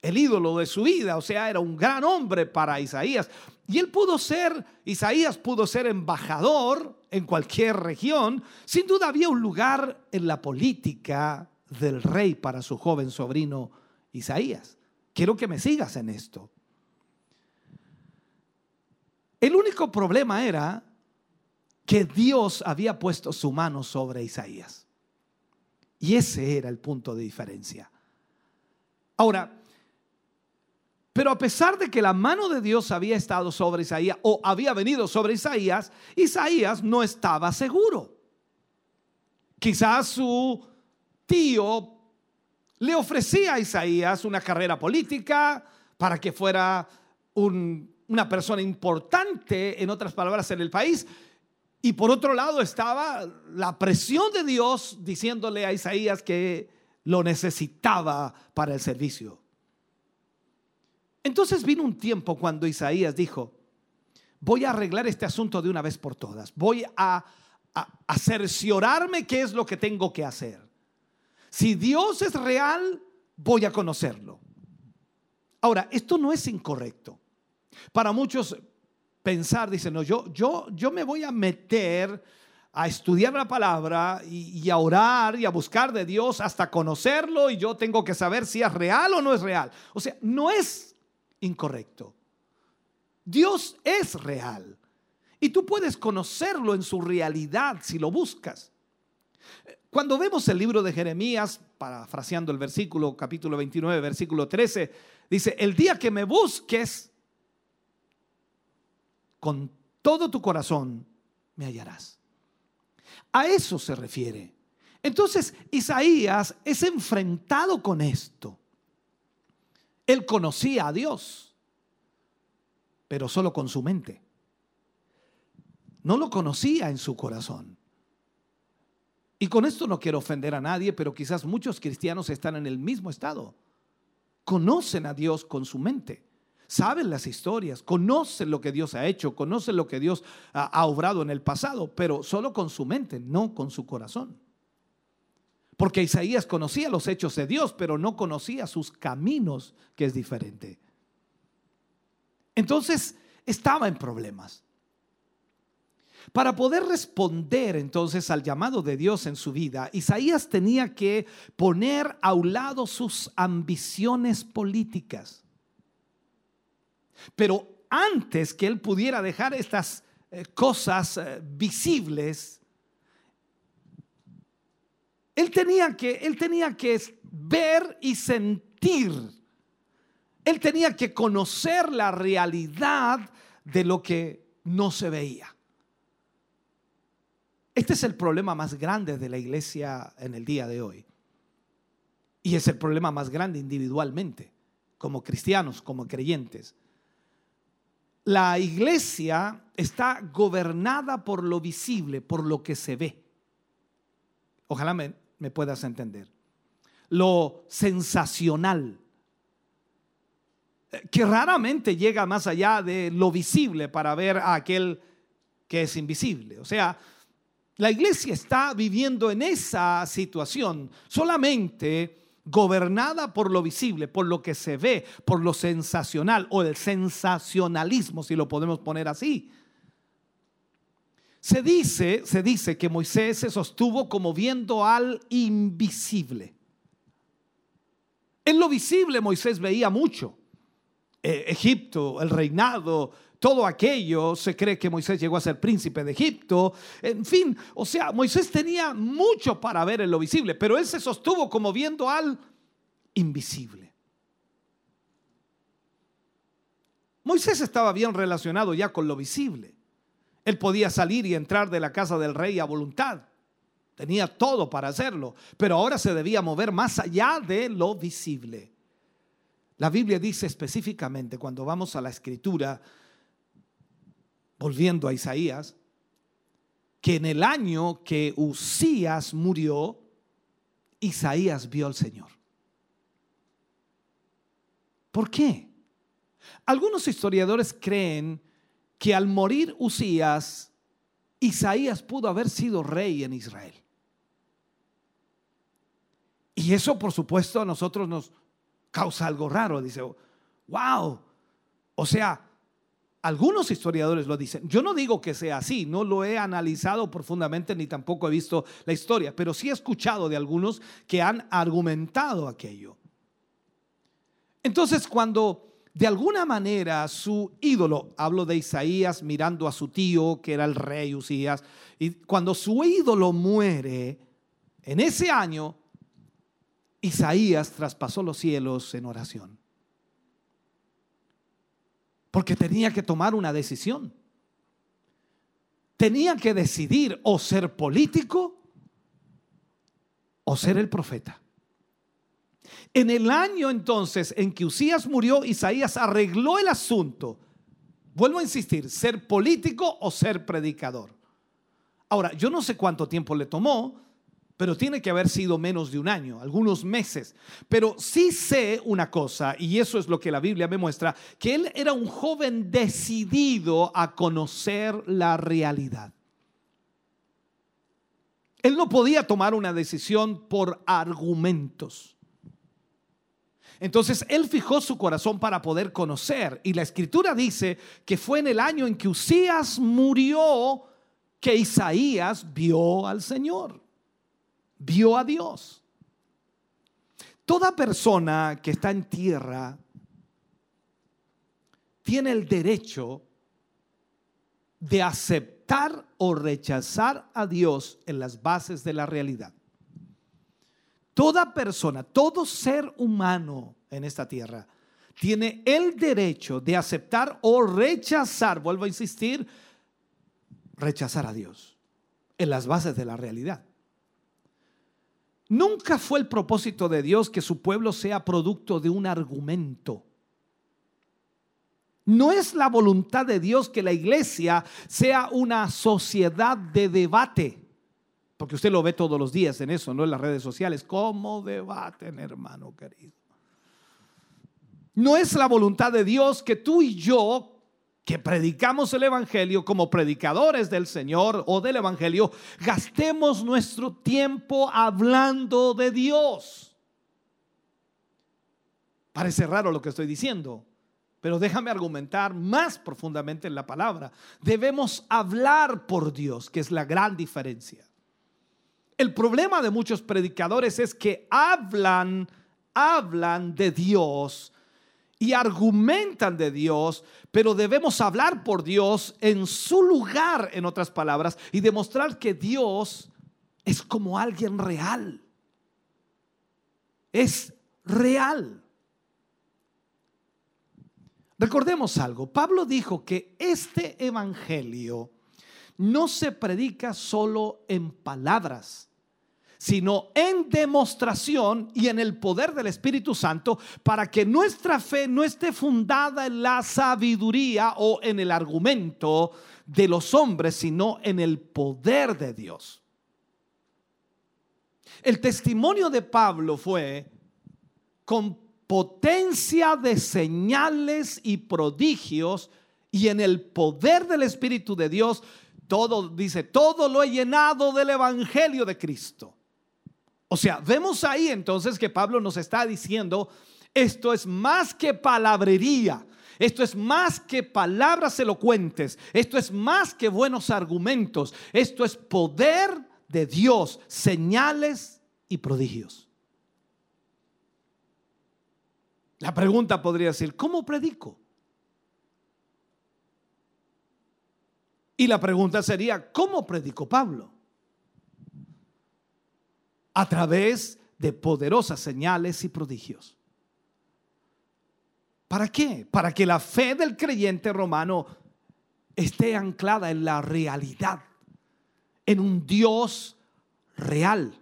el ídolo de su vida, o sea, era un gran hombre para Isaías. Y él pudo ser, Isaías pudo ser embajador en cualquier región. Sin duda había un lugar en la política del rey para su joven sobrino Isaías. Quiero que me sigas en esto. El único problema era que Dios había puesto su mano sobre Isaías. Y ese era el punto de diferencia. Ahora, pero a pesar de que la mano de Dios había estado sobre Isaías o había venido sobre Isaías, Isaías no estaba seguro. Quizás su tío le ofrecía a Isaías una carrera política para que fuera un- una persona importante, en otras palabras, en el país. Y por otro lado estaba la presión de Dios diciéndole a Isaías que lo necesitaba para el servicio. Entonces vino un tiempo cuando Isaías dijo, voy a arreglar este asunto de una vez por todas, voy a, a, a cerciorarme qué es lo que tengo que hacer. Si Dios es real, voy a conocerlo. Ahora, esto no es incorrecto. Para muchos pensar, dicen, no, yo, yo, yo me voy a meter a estudiar la palabra y, y a orar y a buscar de Dios hasta conocerlo y yo tengo que saber si es real o no es real. O sea, no es incorrecto. Dios es real y tú puedes conocerlo en su realidad si lo buscas. Cuando vemos el libro de Jeremías, parafraseando el versículo capítulo 29, versículo 13, dice, el día que me busques con todo tu corazón, me hallarás. A eso se refiere. Entonces, Isaías es enfrentado con esto. Él conocía a Dios, pero solo con su mente. No lo conocía en su corazón. Y con esto no quiero ofender a nadie, pero quizás muchos cristianos están en el mismo estado. Conocen a Dios con su mente. Saben las historias, conocen lo que Dios ha hecho, conocen lo que Dios ha, obrado en el pasado, pero solo con su mente, no con su corazón. Porque Isaías conocía los hechos de Dios, pero no conocía sus caminos, que es diferente. Entonces estaba en problemas. Para poder responder entonces al llamado de Dios en su vida, Isaías tenía que poner a un lado sus ambiciones políticas. Pero antes que él pudiera dejar estas eh, cosas eh, visibles, él tenía que él tenía que ver y sentir. Él tenía que conocer la realidad de lo que no se veía. Este es el problema más grande de la iglesia en el día de hoy. Y es el problema más grande individualmente, como cristianos, como creyentes. La iglesia está gobernada por lo visible, por lo que se ve. Ojalá me, puedas entender. Lo sensacional, eh, que raramente llega más allá de lo visible para ver a aquel que es invisible. O sea, la iglesia está viviendo en esa situación solamente gobernada por lo visible, por lo que se ve, por lo sensacional o el sensacionalismo, si lo podemos poner así. Se dice, se dice que Moisés se sostuvo como viendo al invisible. En lo visible Moisés veía mucho. Eh, Egipto, el reinado, todo aquello, se cree que Moisés llegó a ser príncipe de Egipto, en fin, o sea, Moisés tenía mucho para ver en lo visible, pero él se sostuvo como viendo al invisible. Moisés estaba bien relacionado ya con lo visible. Él podía salir y entrar de la casa del rey a voluntad. Tenía todo para hacerlo, pero ahora se debía mover más allá de lo visible. La Biblia dice específicamente, cuando vamos a la escritura, volviendo a Isaías, que en el año que Usías murió, Isaías vio al Señor. ¿Por qué? Algunos historiadores creen que al morir Usías, Isaías pudo haber sido rey en Israel. Y eso, por supuesto, a nosotros nos causa algo raro. Dice, wow, o sea, algunos historiadores lo dicen. Yo no digo que sea así, no lo he analizado profundamente ni tampoco he visto la historia, pero sí he escuchado de algunos que han argumentado aquello. Entonces, cuando de alguna manera su ídolo, hablo de Isaías mirando a su tío, que era el rey Usías, y cuando su ídolo muere, en ese año, Isaías traspasó los cielos en oración. Porque tenía que tomar una decisión. Tenía que decidir o ser político o ser el profeta. En el año entonces en que Usías murió, Isaías arregló el asunto. Vuelvo a insistir, ser político o ser predicador. Ahora, yo no sé cuánto tiempo le tomó, pero tiene que haber sido menos de un año, algunos meses. Pero sí sé una cosa, y eso es lo que la Biblia me muestra, que él era un joven decidido a conocer la realidad. Él no podía tomar una decisión por argumentos. Entonces él fijó su corazón para poder conocer. Y la escritura dice que fue en el año en que Usías murió que Isaías vio al Señor vio a Dios. Toda persona que está en tierra tiene el derecho de aceptar o rechazar a Dios en las bases de la realidad. Toda persona, todo ser humano en esta tierra tiene el derecho de aceptar o rechazar, vuelvo a insistir, rechazar a Dios en las bases de la realidad. Nunca fue el propósito de Dios que su pueblo sea producto de un argumento. No es la voluntad de Dios que la iglesia sea una sociedad de debate. Porque usted lo ve todos los días en eso, no en las redes sociales. ¿Cómo debaten, hermano querido? No es la voluntad de Dios que tú y yo que predicamos el Evangelio como predicadores del Señor o del Evangelio, gastemos nuestro tiempo hablando de Dios. Parece raro lo que estoy diciendo, pero déjame argumentar más profundamente en la palabra. Debemos hablar por Dios, que es la gran diferencia. El problema de muchos predicadores es que hablan, hablan de Dios, y argumentan de Dios, pero debemos hablar por Dios en su lugar, en otras palabras, y demostrar que Dios es como alguien real. Es real. Recordemos algo, Pablo dijo que este evangelio no se predica solo en palabras, sino en demostración y en el poder del Espíritu Santo para que nuestra fe no esté fundada en la sabiduría o en el argumento de los hombres, sino en el poder de Dios. El testimonio de Pablo fue con potencia de señales y prodigios y en el poder del Espíritu de Dios, todo dice, todo lo he llenado del Evangelio de Cristo. O sea, vemos ahí entonces que Pablo nos está diciendo, esto es más que palabrería. Esto es más que palabras elocuentes. Esto es más que buenos argumentos. Esto es poder de Dios, señales y prodigios. La pregunta podría ser, ¿cómo predico? Y la pregunta sería, ¿cómo predicó Pablo? A través de poderosas señales y prodigios. ¿Para qué? Para que la fe del creyente romano esté anclada en la realidad, en un Dios real,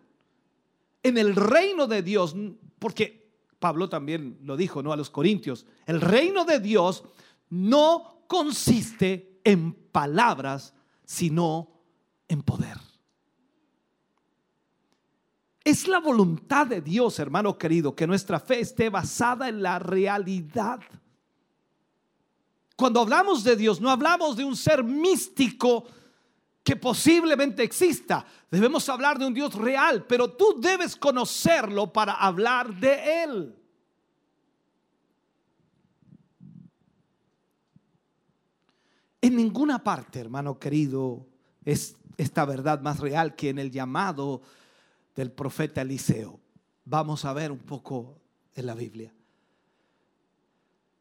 en el reino de Dios, porque Pablo también lo dijo, ¿no? A los corintios, el reino de Dios no consiste en palabras, sino en poder. Es la voluntad de Dios, hermano querido, que nuestra fe esté basada en la realidad. Cuando hablamos de Dios, no hablamos de un ser místico que posiblemente exista. Debemos hablar de un Dios real, pero tú debes conocerlo para hablar de Él. En ninguna parte, hermano querido, es esta verdad más real que en el llamado del profeta Eliseo. Vamos a ver un poco en la Biblia.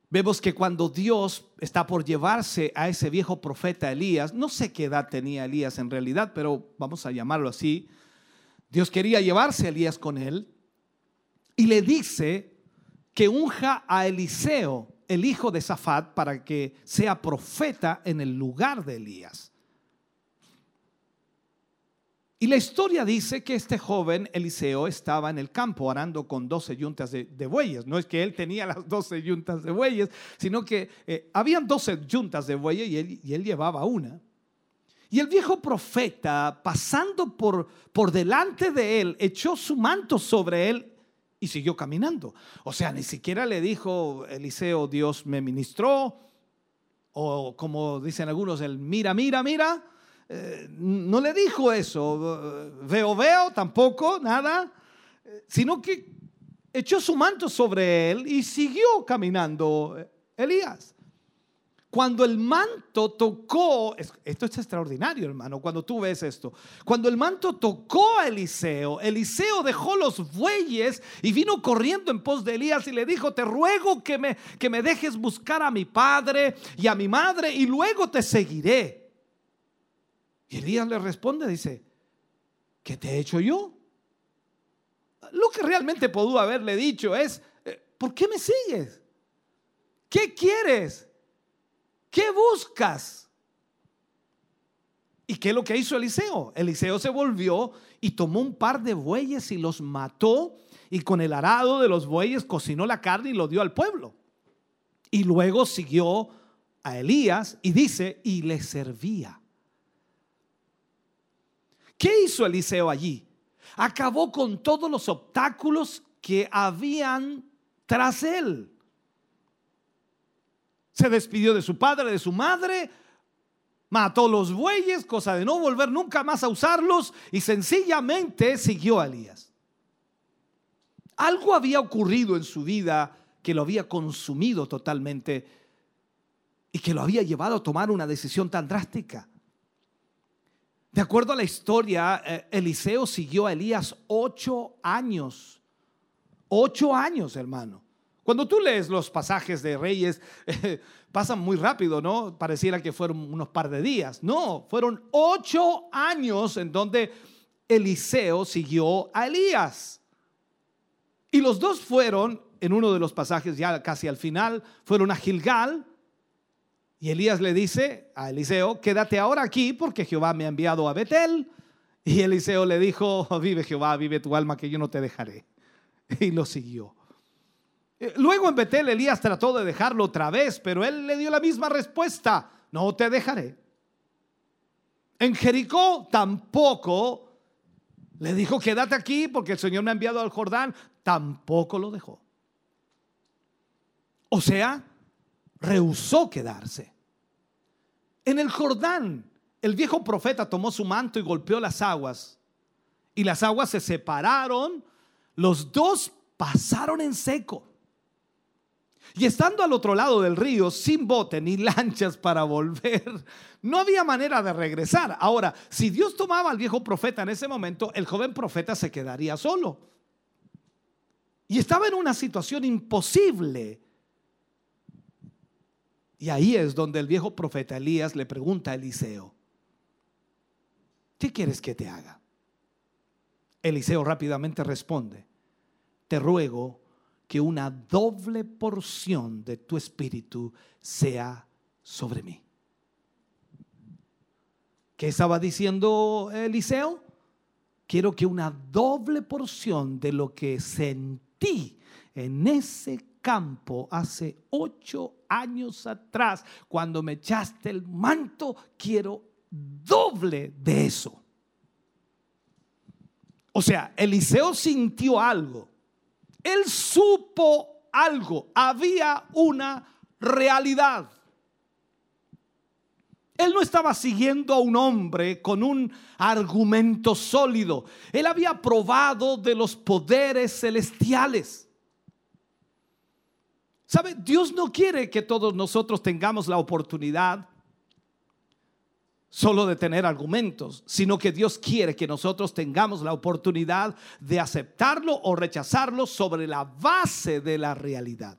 Vemos que cuando Dios está por llevarse a ese viejo profeta Elías, no sé qué edad tenía Elías en realidad, pero vamos a llamarlo así, Dios quería llevarse a Elías con él. y le dice que unja a Eliseo, el hijo de Safat, para que sea profeta en el lugar de Elías. Y la historia dice que este joven Eliseo estaba en el campo arando con 12 yuntas de, bueyes. No es que él tenía las 12 yuntas de bueyes, sino que eh, habían 12 yuntas de bueyes y él, y él llevaba una. Y el viejo profeta, pasando por, por delante de él, echó su manto sobre él y siguió caminando. O sea, ni siquiera le dijo Eliseo, Dios me ministró, o como dicen algunos, el mira, mira, mira. Eh, no le dijo eso, veo, veo, tampoco, nada, eh, sino que echó su manto sobre él y siguió caminando eh, Elías. Cuando el manto tocó, esto es extraordinario hermano, cuando tú ves esto, cuando el manto tocó a Eliseo, Eliseo dejó los bueyes y vino corriendo en pos de Elías y le dijo, te ruego que me, que me dejes buscar a mi padre y a mi madre y luego te seguiré. Y Elías le responde, dice, ¿qué te he hecho yo? Lo que realmente pudo haberle dicho es, eh, ¿por qué me sigues? ¿Qué quieres? ¿Qué buscas? ¿Y qué es lo que hizo Eliseo? Eliseo se volvió y tomó un par de bueyes y los mató y con el arado de los bueyes cocinó la carne y lo dio al pueblo. Y luego siguió a Elías y dice, y le servía. ¿Qué hizo Eliseo allí? Acabó con todos los obstáculos que habían tras él. Se despidió de su padre, de su madre, mató los bueyes, cosa de no volver nunca más a usarlos y sencillamente siguió a Elías. Algo había ocurrido en su vida que lo había consumido totalmente y que lo había llevado a tomar una decisión tan drástica. De acuerdo a la historia, eh, Eliseo siguió a Elías ocho años. Ocho años, hermano. Cuando tú lees los pasajes de Reyes, pasan muy rápido, ¿no? Pareciera que fueron unos par de días. No, fueron ocho años en donde Eliseo siguió a Elías. Y los dos fueron, en uno de los pasajes ya casi al final, fueron a Gilgal y Elías le dice a Eliseo, quédate ahora aquí porque Jehová me ha enviado a Betel. Y Eliseo le dijo, vive Jehová, vive tu alma, que yo no te dejaré. Y lo siguió. Eh, luego en Betel Elías trató de dejarlo otra vez, pero él le dio la misma respuesta, no te dejaré. En Jericó tampoco le dijo, quédate aquí porque el Señor me ha enviado al Jordán, tampoco lo dejó. O sea, rehusó quedarse. En el Jordán, el viejo profeta tomó su manto y golpeó las aguas. Y las aguas se separaron. Los dos pasaron en seco. Y estando al otro lado del río, sin bote ni lanchas para volver, no había manera de regresar. Ahora, si Dios tomaba al viejo profeta en ese momento, el joven profeta se quedaría solo. Y estaba en una situación imposible y ahí es donde el viejo profeta Elías le pregunta a Eliseo, ¿qué quieres que te haga? Eliseo rápidamente responde, te ruego que una doble porción de tu espíritu sea sobre mí. ¿Qué estaba diciendo Eliseo? Quiero que una doble porción de lo que sentí en ese campo hace ocho años atrás, cuando me echaste el manto, quiero doble de eso. O sea, Eliseo sintió algo. Él supo algo. Había una realidad. Él no estaba siguiendo a un hombre con un argumento sólido. Él había probado de los poderes celestiales. ¿Sabe? Dios no quiere que todos nosotros tengamos la oportunidad solo de tener argumentos, sino que Dios quiere que nosotros tengamos la oportunidad de aceptarlo o rechazarlo sobre la base de la realidad.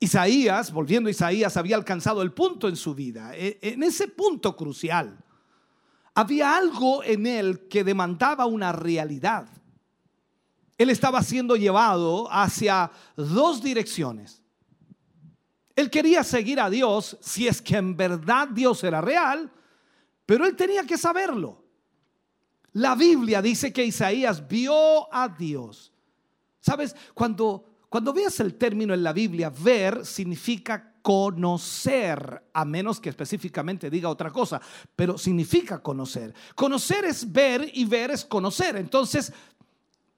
Isaías, volviendo a Isaías, había alcanzado el punto en su vida, e, en ese punto crucial. Había algo en él que demandaba una realidad. Él estaba siendo llevado hacia dos direcciones. Él quería seguir a Dios si es que en verdad Dios era real, pero él tenía que saberlo. La Biblia dice que Isaías vio a Dios. ¿Sabes? Cuando, cuando veas el término en la Biblia, ver significa conocer, a menos que específicamente diga otra cosa, pero significa conocer. Conocer es ver y ver es conocer. Entonces,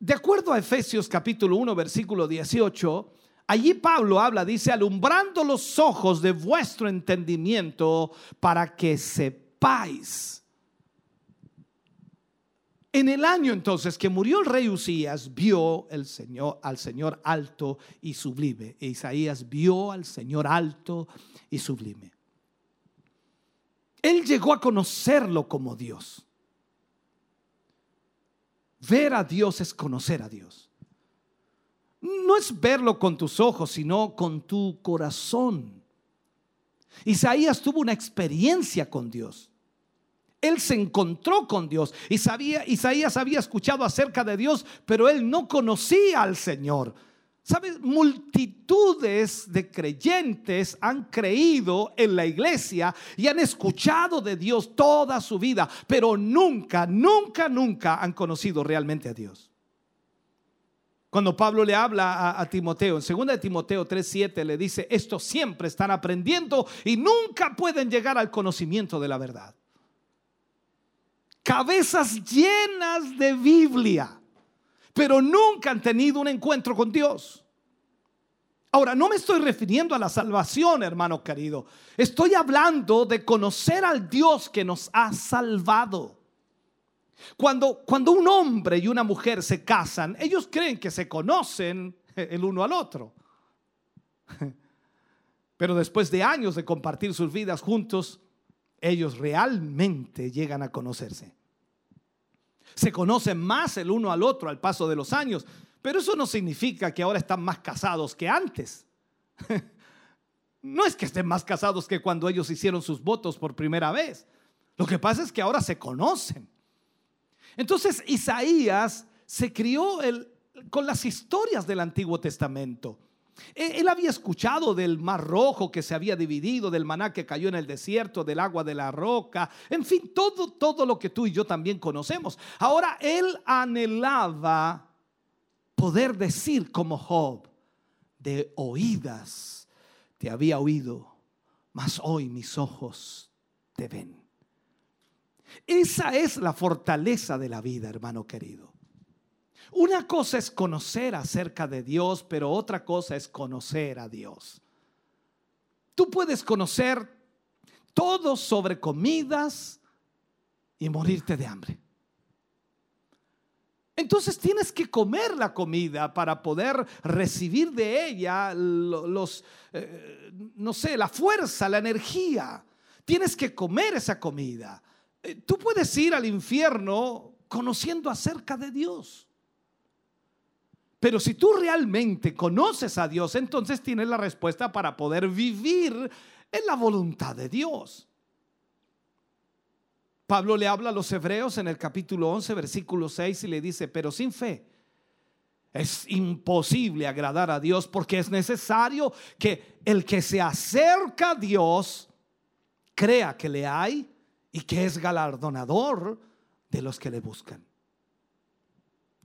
de acuerdo a Efesios capítulo 1, versículo 18, allí Pablo habla, dice, alumbrando los ojos de vuestro entendimiento para que sepáis. En el año entonces que murió el rey Usías, vio el Señor al Señor alto y sublime. E Isaías vio al Señor alto y sublime. Él llegó a conocerlo como Dios. Ver a Dios es conocer a Dios. No es verlo con tus ojos, sino con tu corazón. Isaías tuvo una experiencia con Dios. Él se encontró con Dios y sabía, Isaías había escuchado acerca de Dios, pero él no conocía al Señor. ¿Sabes? Multitudes de creyentes han creído en la iglesia y han escuchado de Dios toda su vida, pero nunca, nunca, nunca han conocido realmente a Dios. Cuando Pablo le habla a, Timoteo, en 2 de Timoteo 3:7 le dice, estos siempre están aprendiendo y nunca pueden llegar al conocimiento de la verdad cabezas llenas de Biblia, pero nunca han tenido un encuentro con Dios. Ahora, no me estoy refiriendo a la salvación, hermano querido. Estoy hablando de conocer al Dios que nos ha salvado. Cuando, cuando un hombre y una mujer se casan, ellos creen que se conocen el uno al otro. Pero después de años de compartir sus vidas juntos, ellos realmente llegan a conocerse. Se conocen más el uno al otro al paso de los años, pero eso no significa que ahora están más casados que antes. No es que estén más casados que cuando ellos hicieron sus votos por primera vez. Lo que pasa es que ahora se conocen. Entonces Isaías se crió con las historias del Antiguo Testamento. Él había escuchado del mar rojo que se había dividido, del maná que cayó en el desierto, del agua de la roca, en fin, todo, todo lo que tú y yo también conocemos. Ahora él anhelaba poder decir como Job, de oídas te había oído, mas hoy mis ojos te ven. Esa es la fortaleza de la vida, hermano querido. Una cosa es conocer acerca de Dios, pero otra cosa es conocer a Dios. Tú puedes conocer todo sobre comidas y morirte de hambre. Entonces tienes que comer la comida para poder recibir de ella los, eh, no sé, la fuerza, la energía. Tienes que comer esa comida. Eh, tú puedes ir al infierno conociendo acerca de Dios. Pero si tú realmente conoces a Dios, entonces tienes la respuesta para poder vivir en la voluntad de Dios. Pablo le habla a los hebreos en el capítulo 11, versículo 6 y le dice, pero sin fe es imposible agradar a Dios porque es necesario que el que se acerca a Dios crea que le hay y que es galardonador de los que le buscan.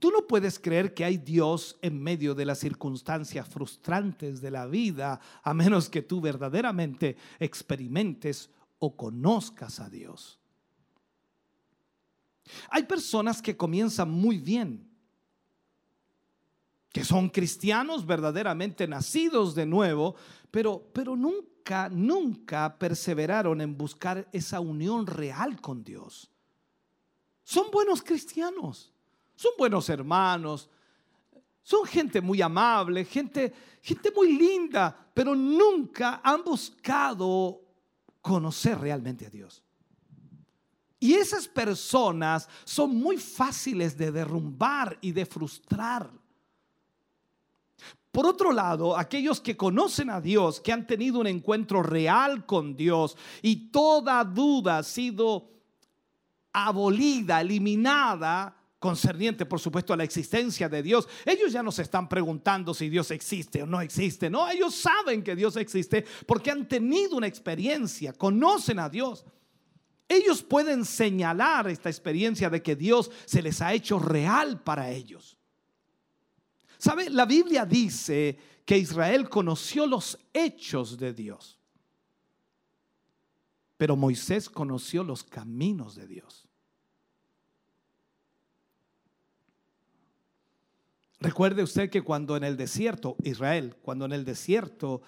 Tú no puedes creer que hay Dios en medio de las circunstancias frustrantes de la vida a menos que tú verdaderamente experimentes o conozcas a Dios. Hay personas que comienzan muy bien, que son cristianos verdaderamente nacidos de nuevo, pero, pero nunca, nunca perseveraron en buscar esa unión real con Dios. Son buenos cristianos son buenos hermanos, son gente muy amable, gente, gente muy linda, pero nunca han buscado conocer realmente a Dios. Y esas personas son muy fáciles de derrumbar y de frustrar. Por otro lado, aquellos que conocen a Dios, que han tenido un encuentro real con Dios y toda duda ha sido abolida, eliminada, concerniente, por supuesto, a la existencia de Dios. Ellos ya no se están preguntando si Dios existe o no existe. No, ellos saben que Dios existe porque han tenido una experiencia, conocen a Dios. Ellos pueden señalar esta experiencia de que Dios se les ha hecho real para ellos. ¿Sabe? La Biblia dice que Israel conoció los hechos de Dios. Pero Moisés conoció los caminos de Dios. Recuerde usted que cuando en el desierto, Israel, cuando en el desierto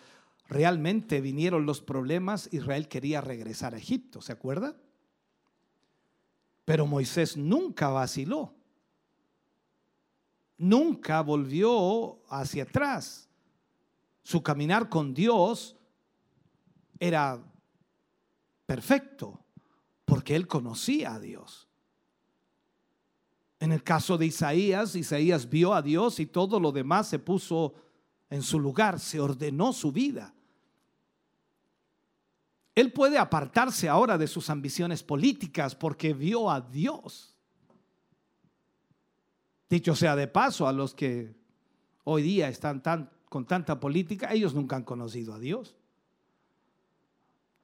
realmente vinieron los problemas, Israel quería regresar a Egipto, ¿se acuerda? Pero Moisés nunca vaciló. Nunca volvió hacia atrás. Su caminar con Dios era perfecto porque él conocía a Dios. En el caso de Isaías, Isaías vio a Dios y todo lo demás se puso en su lugar, se ordenó su vida. Él puede apartarse ahora de sus ambiciones políticas porque vio a Dios. Dicho sea de paso, a los que hoy día están tan, con tanta política, ellos nunca han conocido a Dios.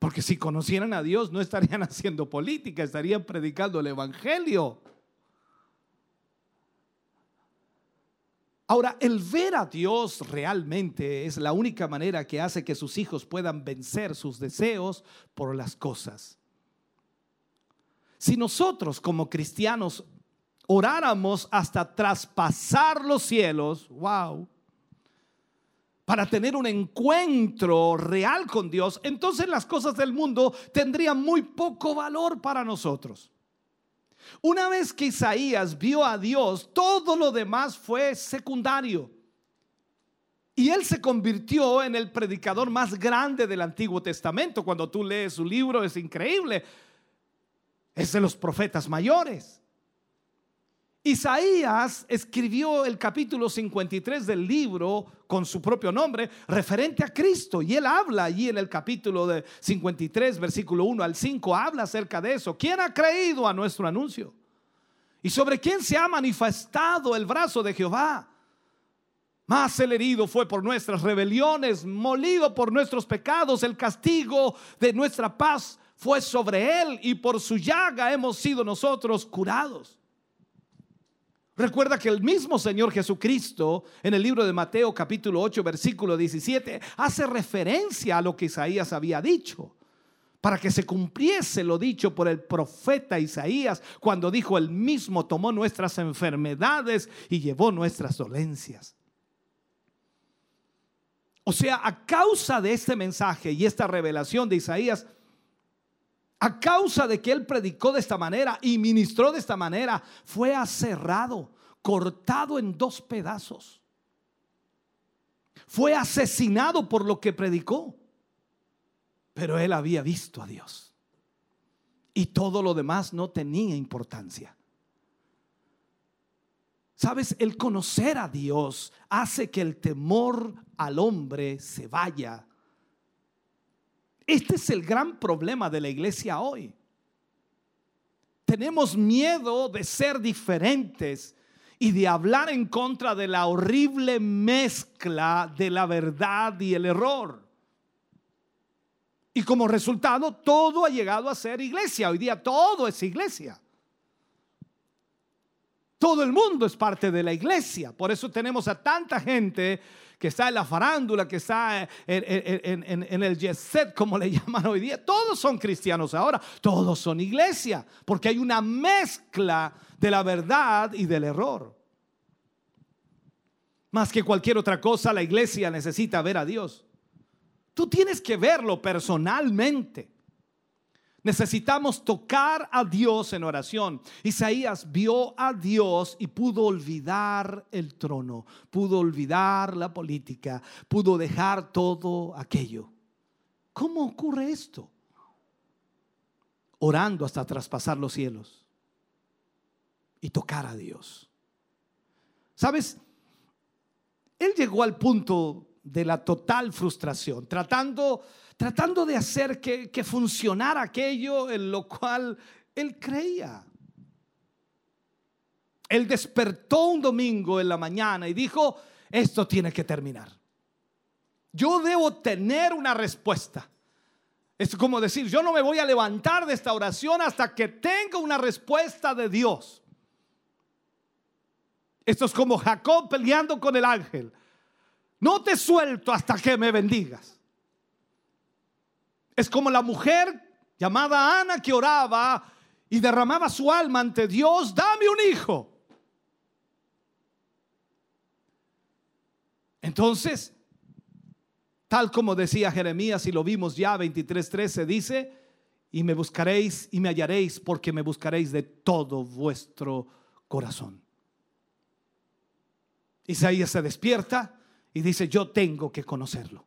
Porque si conocieran a Dios no estarían haciendo política, estarían predicando el Evangelio. Ahora, el ver a Dios realmente es la única manera que hace que sus hijos puedan vencer sus deseos por las cosas. Si nosotros como cristianos oráramos hasta traspasar los cielos, wow, para tener un encuentro real con Dios, entonces las cosas del mundo tendrían muy poco valor para nosotros. Una vez que Isaías vio a Dios, todo lo demás fue secundario. Y él se convirtió en el predicador más grande del Antiguo Testamento. Cuando tú lees su libro es increíble. Es de los profetas mayores. Isaías escribió el capítulo 53 del libro con su propio nombre, referente a Cristo. Y él habla allí en el capítulo de 53, versículo 1 al 5, habla acerca de eso. ¿Quién ha creído a nuestro anuncio? ¿Y sobre quién se ha manifestado el brazo de Jehová? Más el herido fue por nuestras rebeliones, molido por nuestros pecados, el castigo de nuestra paz fue sobre él y por su llaga hemos sido nosotros curados. Recuerda que el mismo Señor Jesucristo en el libro de Mateo capítulo 8 versículo 17 hace referencia a lo que Isaías había dicho para que se cumpliese lo dicho por el profeta Isaías cuando dijo, el mismo tomó nuestras enfermedades y llevó nuestras dolencias. O sea, a causa de este mensaje y esta revelación de Isaías, a causa de que él predicó de esta manera y ministró de esta manera, fue aserrado, cortado en dos pedazos. Fue asesinado por lo que predicó. Pero él había visto a Dios. Y todo lo demás no tenía importancia. Sabes, el conocer a Dios hace que el temor al hombre se vaya este es el gran problema de la iglesia hoy. Tenemos miedo de ser diferentes y de hablar en contra de la horrible mezcla de la verdad y el error. Y como resultado, todo ha llegado a ser iglesia. Hoy día todo es iglesia. Todo el mundo es parte de la iglesia. Por eso tenemos a tanta gente que está en la farándula, que está en, el jet como le llaman hoy día. Todos son cristianos ahora, todos son iglesia, porque hay una mezcla de la verdad y del error. Más que cualquier otra cosa, la iglesia necesita ver a Dios. Tú tienes que verlo personalmente. Necesitamos tocar a Dios en oración. Isaías vio a Dios y pudo olvidar el trono, pudo olvidar la política, pudo dejar todo aquello. ¿Cómo ocurre esto? Orando hasta traspasar los cielos y tocar a Dios. ¿Sabes? Él llegó al punto de la total frustración, tratando tratando de hacer que, funcionara aquello en lo cual él creía. Él despertó un domingo en la mañana y dijo, esto tiene que terminar. Yo debo tener una respuesta. Es como decir, yo no me voy a levantar de esta oración hasta que tenga una respuesta de Dios. Esto es como Jacob peleando con el ángel. No te suelto hasta que me bendigas. Es como la mujer llamada Ana que oraba y derramaba su alma ante Dios, dame un hijo. Entonces, tal como decía Jeremías y lo vimos ya 23:13 dice, y me buscaréis y me hallaréis porque me buscaréis de todo vuestro corazón. Isaías se despierta y dice, yo tengo que conocerlo.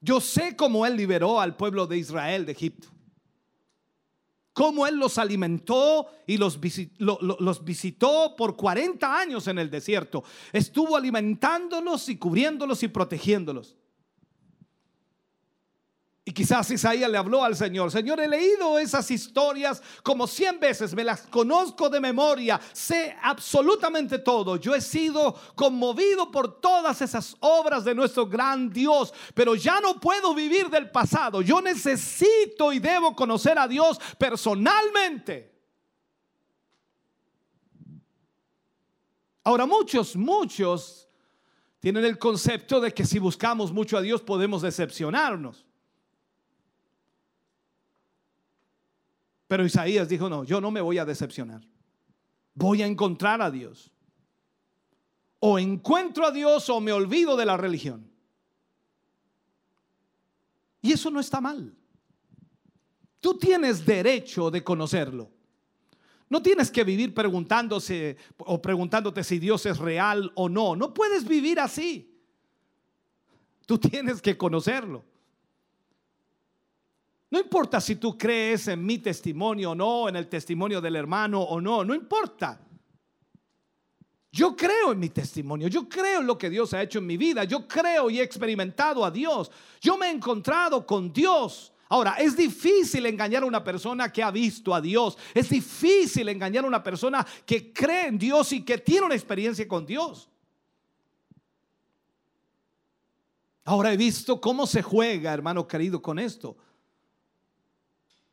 Yo sé cómo Él liberó al pueblo de Israel de Egipto. Cómo Él los alimentó y los visitó, por 40 años en el desierto. Estuvo alimentándolos y cubriéndolos y protegiéndolos. Y quizás Isaías le habló al Señor, Señor, he leído esas historias como cien veces, me las conozco de memoria, sé absolutamente todo. Yo he sido conmovido por todas esas obras de nuestro gran Dios, pero ya no puedo vivir del pasado. Yo necesito y debo conocer a Dios personalmente. Ahora muchos, muchos tienen el concepto de que si buscamos mucho a Dios podemos decepcionarnos. Pero Isaías dijo, no, yo no me voy a decepcionar. Voy a encontrar a Dios. O encuentro a Dios o me olvido de la religión. Y eso no está mal. Tú tienes derecho de conocerlo. No tienes que vivir preguntándose o preguntándote si Dios es real o no. No puedes vivir así. Tú tienes que conocerlo. No importa si tú crees en mi testimonio o no, en el testimonio del hermano o no, no importa. Yo creo en mi testimonio, yo creo en lo que Dios ha hecho en mi vida, yo creo y he experimentado a Dios, yo me he encontrado con Dios. Ahora, es difícil engañar a una persona que ha visto a Dios, es difícil engañar a una persona que cree en Dios y que tiene una experiencia con Dios. Ahora he visto cómo se juega, hermano querido, con esto.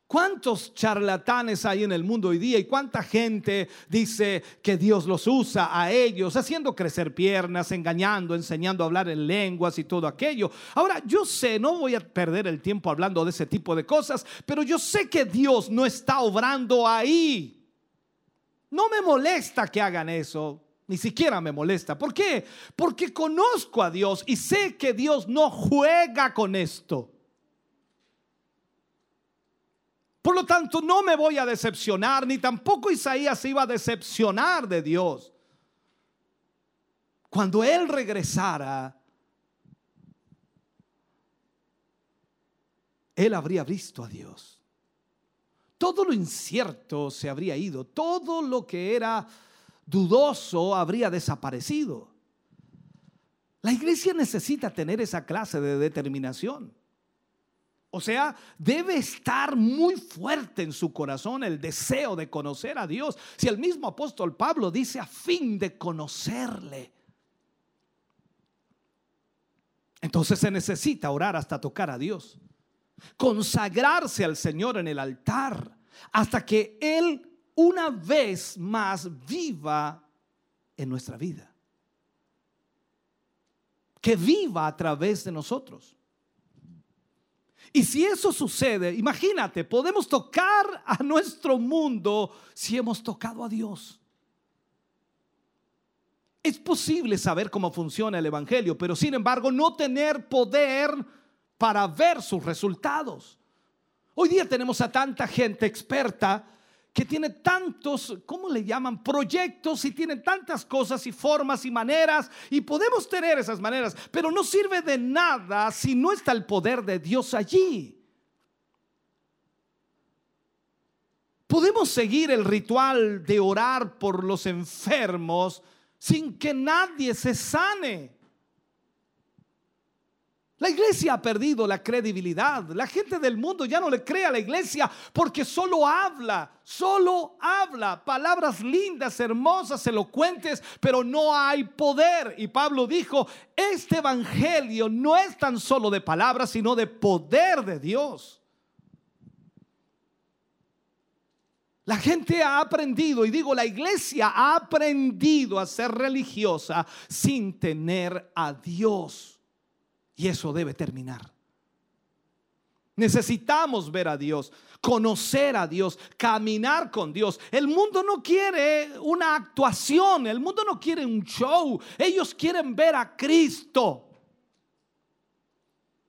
¿Cuántos charlatanes hay en el mundo hoy día y cuánta gente dice que Dios los usa a ellos, haciendo crecer piernas, engañando, enseñando a hablar en lenguas y todo aquello? Ahora, yo sé, no voy a perder el tiempo hablando de ese tipo de cosas, pero yo sé que Dios no está obrando ahí. No me molesta que hagan eso. Ni siquiera me molesta. ¿Por qué? Porque conozco a Dios y sé que Dios no juega con esto. Por lo tanto, no me voy a decepcionar, ni tampoco Isaías se iba a decepcionar de Dios. Cuando él regresara, él habría visto a Dios. Todo lo incierto se habría ido, todo lo que era dudoso habría desaparecido. La iglesia necesita tener esa clase de determinación. O sea, debe estar muy fuerte en su corazón el deseo de conocer a Dios. Si el mismo apóstol Pablo dice a fin de conocerle. Entonces se necesita orar hasta tocar a Dios. Consagrarse al Señor en el altar hasta que Él una vez más viva en nuestra vida. Que viva a través de nosotros. Y si eso sucede, imagínate, podemos tocar a nuestro mundo si hemos tocado a Dios. Es posible saber cómo funciona el Evangelio, pero sin embargo no tener poder para ver sus resultados. Hoy día tenemos a tanta gente experta que tiene tantos, ¿cómo le llaman? Proyectos y tiene tantas cosas y formas y maneras y podemos tener esas maneras, pero no sirve de nada si no está el poder de Dios allí. Podemos seguir el ritual de orar por los enfermos sin que nadie se sane. La iglesia ha perdido la credibilidad. La gente del mundo ya no le cree a la iglesia porque solo habla, solo habla palabras lindas, hermosas, elocuentes, pero no hay poder. Y Pablo dijo, este evangelio no es tan solo de palabras, sino de poder de Dios. La gente ha aprendido, y digo, la iglesia ha aprendido a ser religiosa sin tener a Dios. Y eso debe terminar. Necesitamos ver a Dios, conocer a Dios, caminar con Dios. El mundo no quiere una actuación, el mundo no quiere un show. Ellos quieren ver a Cristo.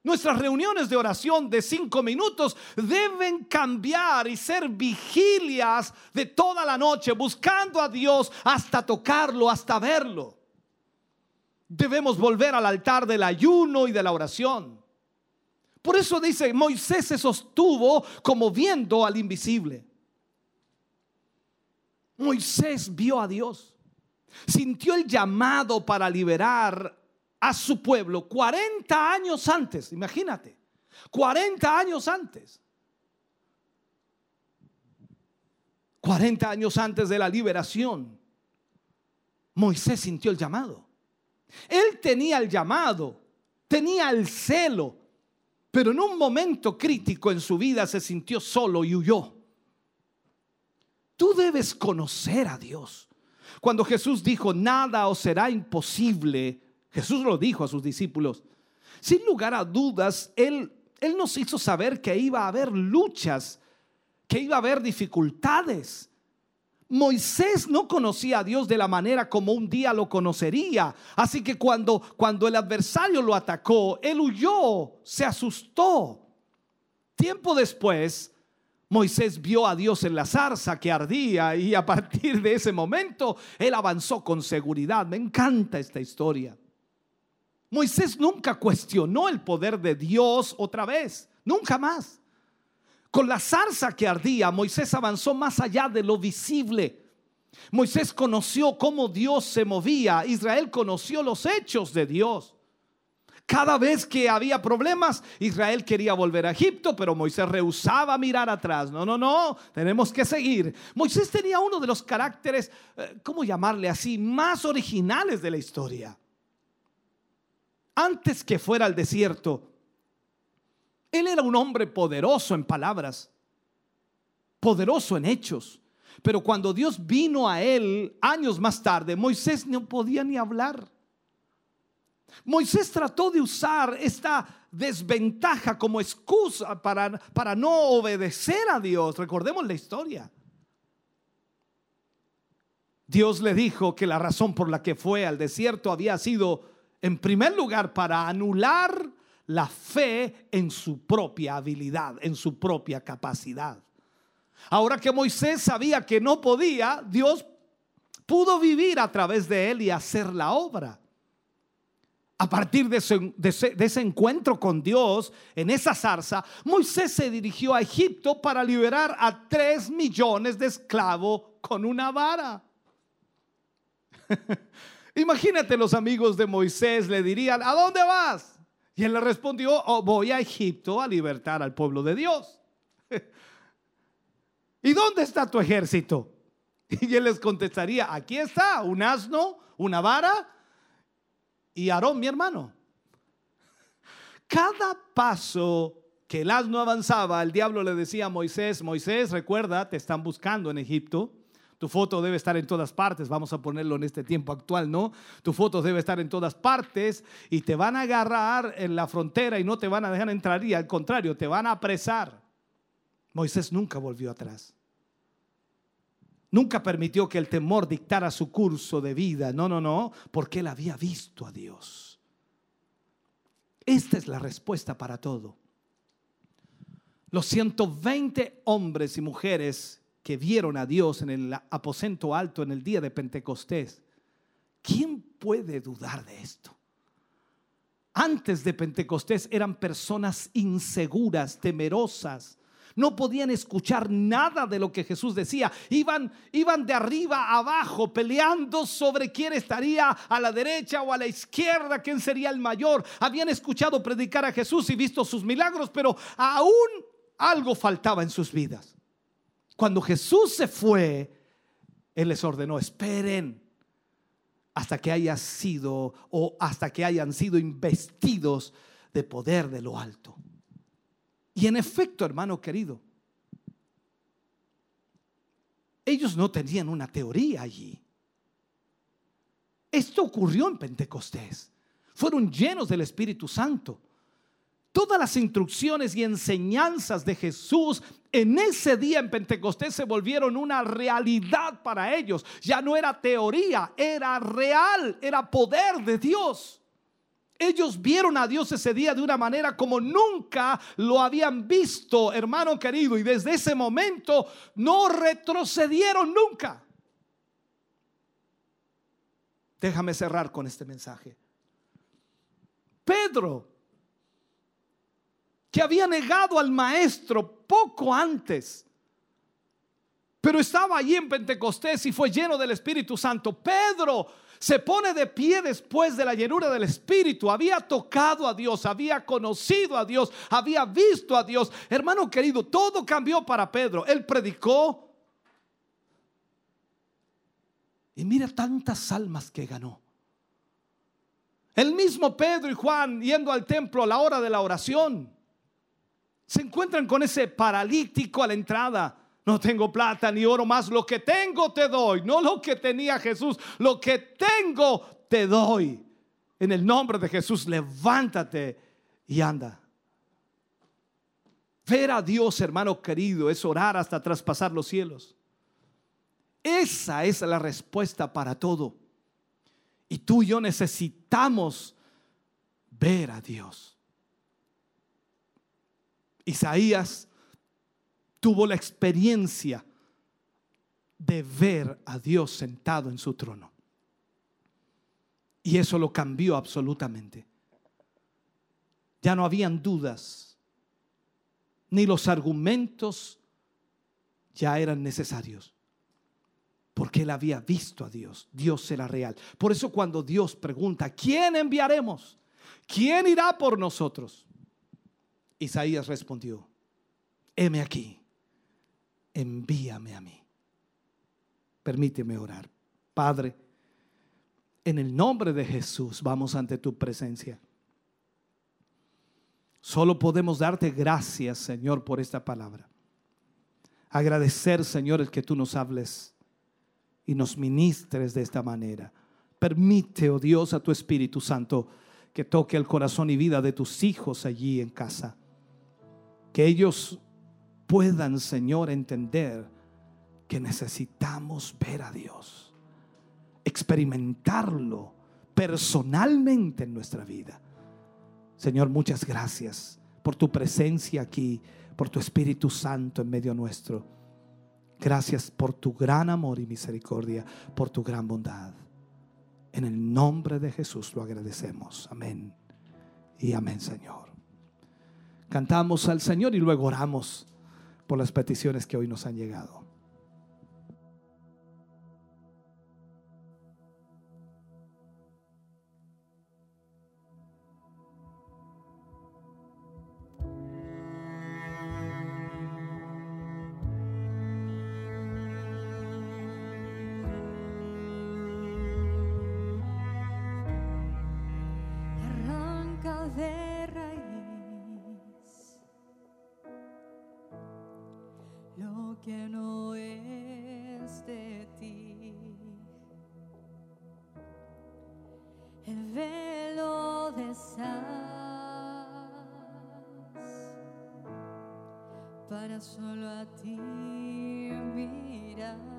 Nuestras reuniones de oración de cinco minutos deben cambiar y ser vigilias de toda la noche, buscando a Dios hasta tocarlo, hasta verlo. Debemos volver al altar del ayuno y de la oración. Por eso dice, Moisés se sostuvo como viendo al invisible. Moisés vio a Dios, sintió el llamado para liberar a su pueblo 40 años antes, imagínate, 40 años antes. 40 años antes de la liberación, Moisés sintió el llamado. Él tenía el llamado, tenía el celo, pero en un momento crítico en su vida se sintió solo y huyó. Tú debes conocer a Dios. Cuando Jesús dijo, nada os será imposible, Jesús lo dijo a sus discípulos. Sin lugar a dudas, Él, él nos hizo saber que iba a haber luchas, que iba a haber dificultades. Moisés no conocía a Dios de la manera como un día lo conocería. Así que cuando, cuando el adversario lo atacó, él huyó, se asustó. Tiempo después, Moisés vio a Dios en la zarza que ardía y a partir de ese momento él avanzó con seguridad. Me encanta esta historia. Moisés nunca cuestionó el poder de Dios otra vez, nunca más. Con la zarza que ardía, Moisés avanzó más allá de lo visible. Moisés conoció cómo Dios se movía. Israel conoció los hechos de Dios. Cada vez que había problemas, Israel quería volver a Egipto, pero Moisés rehusaba mirar atrás. No, no, no, tenemos que seguir. Moisés tenía uno de los caracteres, eh, ¿cómo llamarle así?, más originales de la historia. Antes que fuera al desierto, él era un hombre poderoso en palabras, poderoso en hechos. Pero cuando Dios vino a él años más tarde, Moisés no podía ni hablar. Moisés trató de usar esta desventaja como excusa para, para no obedecer a Dios. Recordemos la historia. Dios le dijo que la razón por la que fue al desierto había sido, en primer lugar, para anular la fe en su propia habilidad, en su propia capacidad. Ahora que Moisés sabía que no podía, Dios pudo vivir a través de él y hacer la obra. A partir de ese, encuentro con Dios en esa zarza, Moisés se dirigió a Egipto para liberar a tres millones de esclavos con una vara. Imagínate los amigos de Moisés le dirían, ¿a dónde vas? Y él le respondió, oh, voy a Egipto a libertar al pueblo de Dios. ¿Y dónde está tu ejército? Y él les contestaría, aquí está un asno, una vara y Aarón, mi hermano. Cada paso que el asno avanzaba, el diablo le decía a Moisés, Moisés, recuerda, te están buscando en Egipto. Tu foto debe estar en todas partes, vamos a ponerlo en este tiempo actual, ¿no? Tu foto debe estar en todas partes y te van a agarrar en la frontera y no te van a dejar entrar y al contrario, te van a apresar. Moisés nunca volvió atrás. Nunca permitió que el temor dictara su curso de vida. No, no, no, porque él había visto a Dios. Esta es la respuesta para todo. Los 120 hombres y mujeres que vieron a Dios en el aposento alto en el día de Pentecostés, ¿quién puede dudar de esto? Antes de Pentecostés eran personas inseguras, temerosas, No podían escuchar nada de lo que Jesús decía. Iban, iban de arriba a abajo peleando sobre quién estaría a la derecha o a la izquierda, quién sería el mayor. Habían escuchado predicar a Jesús y visto sus milagros, pero aún algo faltaba en sus vidas. Cuando Jesús se fue, Él les ordenó, esperen hasta que haya sido o hasta que hayan sido investidos de poder de lo alto. Y en efecto, hermano querido, ellos no tenían una teoría allí. Esto ocurrió en Pentecostés. Fueron llenos del Espíritu Santo. Todas las instrucciones y enseñanzas de Jesús en ese día en Pentecostés se volvieron una realidad para ellos. Ya no era teoría, era real, era poder de Dios. Ellos vieron a Dios ese día de una manera como nunca lo habían visto, hermano querido, y desde ese momento no retrocedieron nunca. Déjame cerrar con este mensaje. Pedro, que había negado al maestro poco antes, pero estaba allí en Pentecostés y fue lleno del Espíritu Santo. Pedro se pone de pie después de la llenura del Espíritu. Había tocado a Dios, había conocido a Dios, había visto a Dios. Hermano querido, todo cambió para Pedro. Él predicó. Y mira tantas almas que ganó. El mismo Pedro y Juan yendo al templo a la hora de la oración. Se encuentran con ese paralítico a la entrada. No tengo plata ni oro más, lo que tengo te doy, no lo que tenía Jesús, lo que tengo te doy. En el nombre de Jesús, levántate y anda. Ver a Dios, hermano querido, es orar hasta traspasar los cielos. Esa es la respuesta para todo. Y tú y yo necesitamos ver a Dios. Isaías tuvo la experiencia de ver a Dios sentado en su trono. Y eso lo cambió absolutamente. Ya no habían dudas, ni los argumentos ya eran necesarios. Porque él había visto a Dios. Dios era real. Por eso cuando Dios pregunta, ¿quién enviaremos? ¿Quién irá por nosotros? Isaías respondió, heme aquí envíame a mí. Permíteme orar. Padre, en el nombre de Jesús vamos ante tu presencia. Solo podemos darte gracias, Señor, por esta palabra. Agradecer, Señor, el que tú nos hables y nos ministres de esta manera. Permite, oh Dios, a tu Espíritu Santo que toque el corazón y vida de tus hijos allí en casa. Que ellos puedan, Señor, entender que necesitamos ver a Dios, experimentarlo personalmente en nuestra vida. Señor, muchas gracias por tu presencia aquí, por tu Espíritu Santo en medio nuestro. Gracias por tu gran amor y misericordia, por tu gran bondad. En el nombre de Jesús lo agradecemos. Amén. Y amén, Señor. Cantamos al Señor y luego oramos por las peticiones que hoy nos han llegado. Que no es de ti. El velo de para solo a ti mirar.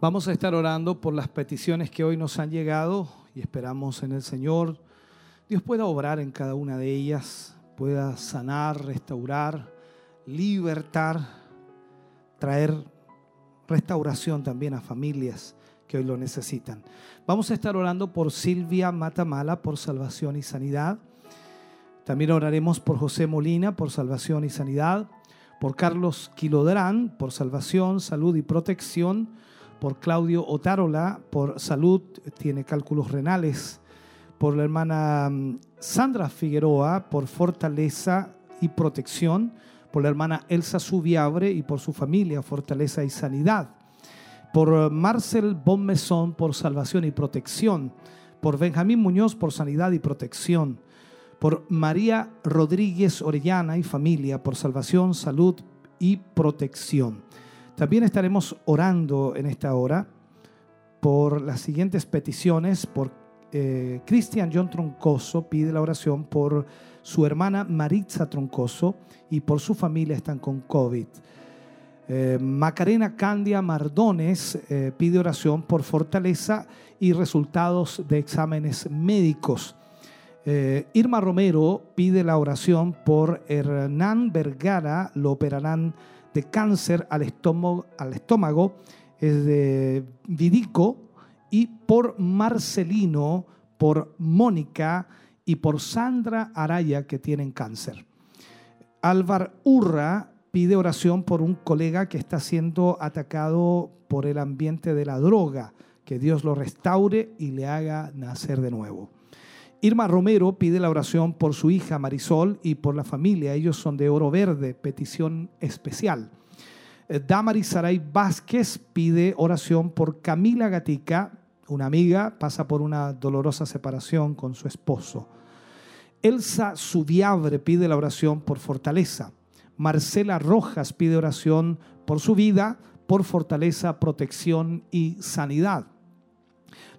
Vamos a estar orando por las peticiones que hoy nos han llegado y esperamos en el Señor. Dios pueda obrar en cada una de ellas, pueda sanar, restaurar, libertar, traer restauración también a familias que hoy lo necesitan. Vamos a estar orando por Silvia Matamala por salvación y sanidad. También oraremos por José Molina por salvación y sanidad, por Carlos Quilodrán por salvación, salud y protección, por Claudio Otárola por salud, tiene cálculos renales, por la hermana mm, Sandra Figueroa por fortaleza y protección, por la hermana Elsa Subiabre y por su familia, fortaleza y sanidad, por eh, Marcel Bonmesón por salvación y protección, por Benjamín Muñoz por sanidad y protección, por María Rodríguez Orellana y familia por salvación, salud y protección. También estaremos orando en esta hora por las siguientes peticiones, por eh, Cristian John Troncoso pide la oración por su hermana Maritza Troncoso y por su familia están con COVID. Eh, Macarena Candia Mardones eh, pide oración por fortaleza y resultados de exámenes médicos. Irma Romero pide la oración por Hernán Vergara, lo operarán de cáncer al estómago, es de Vidico y por Marcelino, por Mónica y por Sandra Araya que tienen cáncer. Álvar Urra pide oración por un colega que está siendo atacado por el ambiente de la droga, que Dios lo restaure y le haga nacer de nuevo. Irma Romero pide la oración por su hija Marisol y por la familia. Ellos son de Oro Verde, petición especial. Eh, Damaris Saray Vázquez pide oración por Camila Gatica, una amiga, pasa por una dolorosa separación con su esposo. Elsa Subiabre pide la oración por fortaleza. Marcela Rojas pide oración por su vida, por fortaleza, protección y sanidad.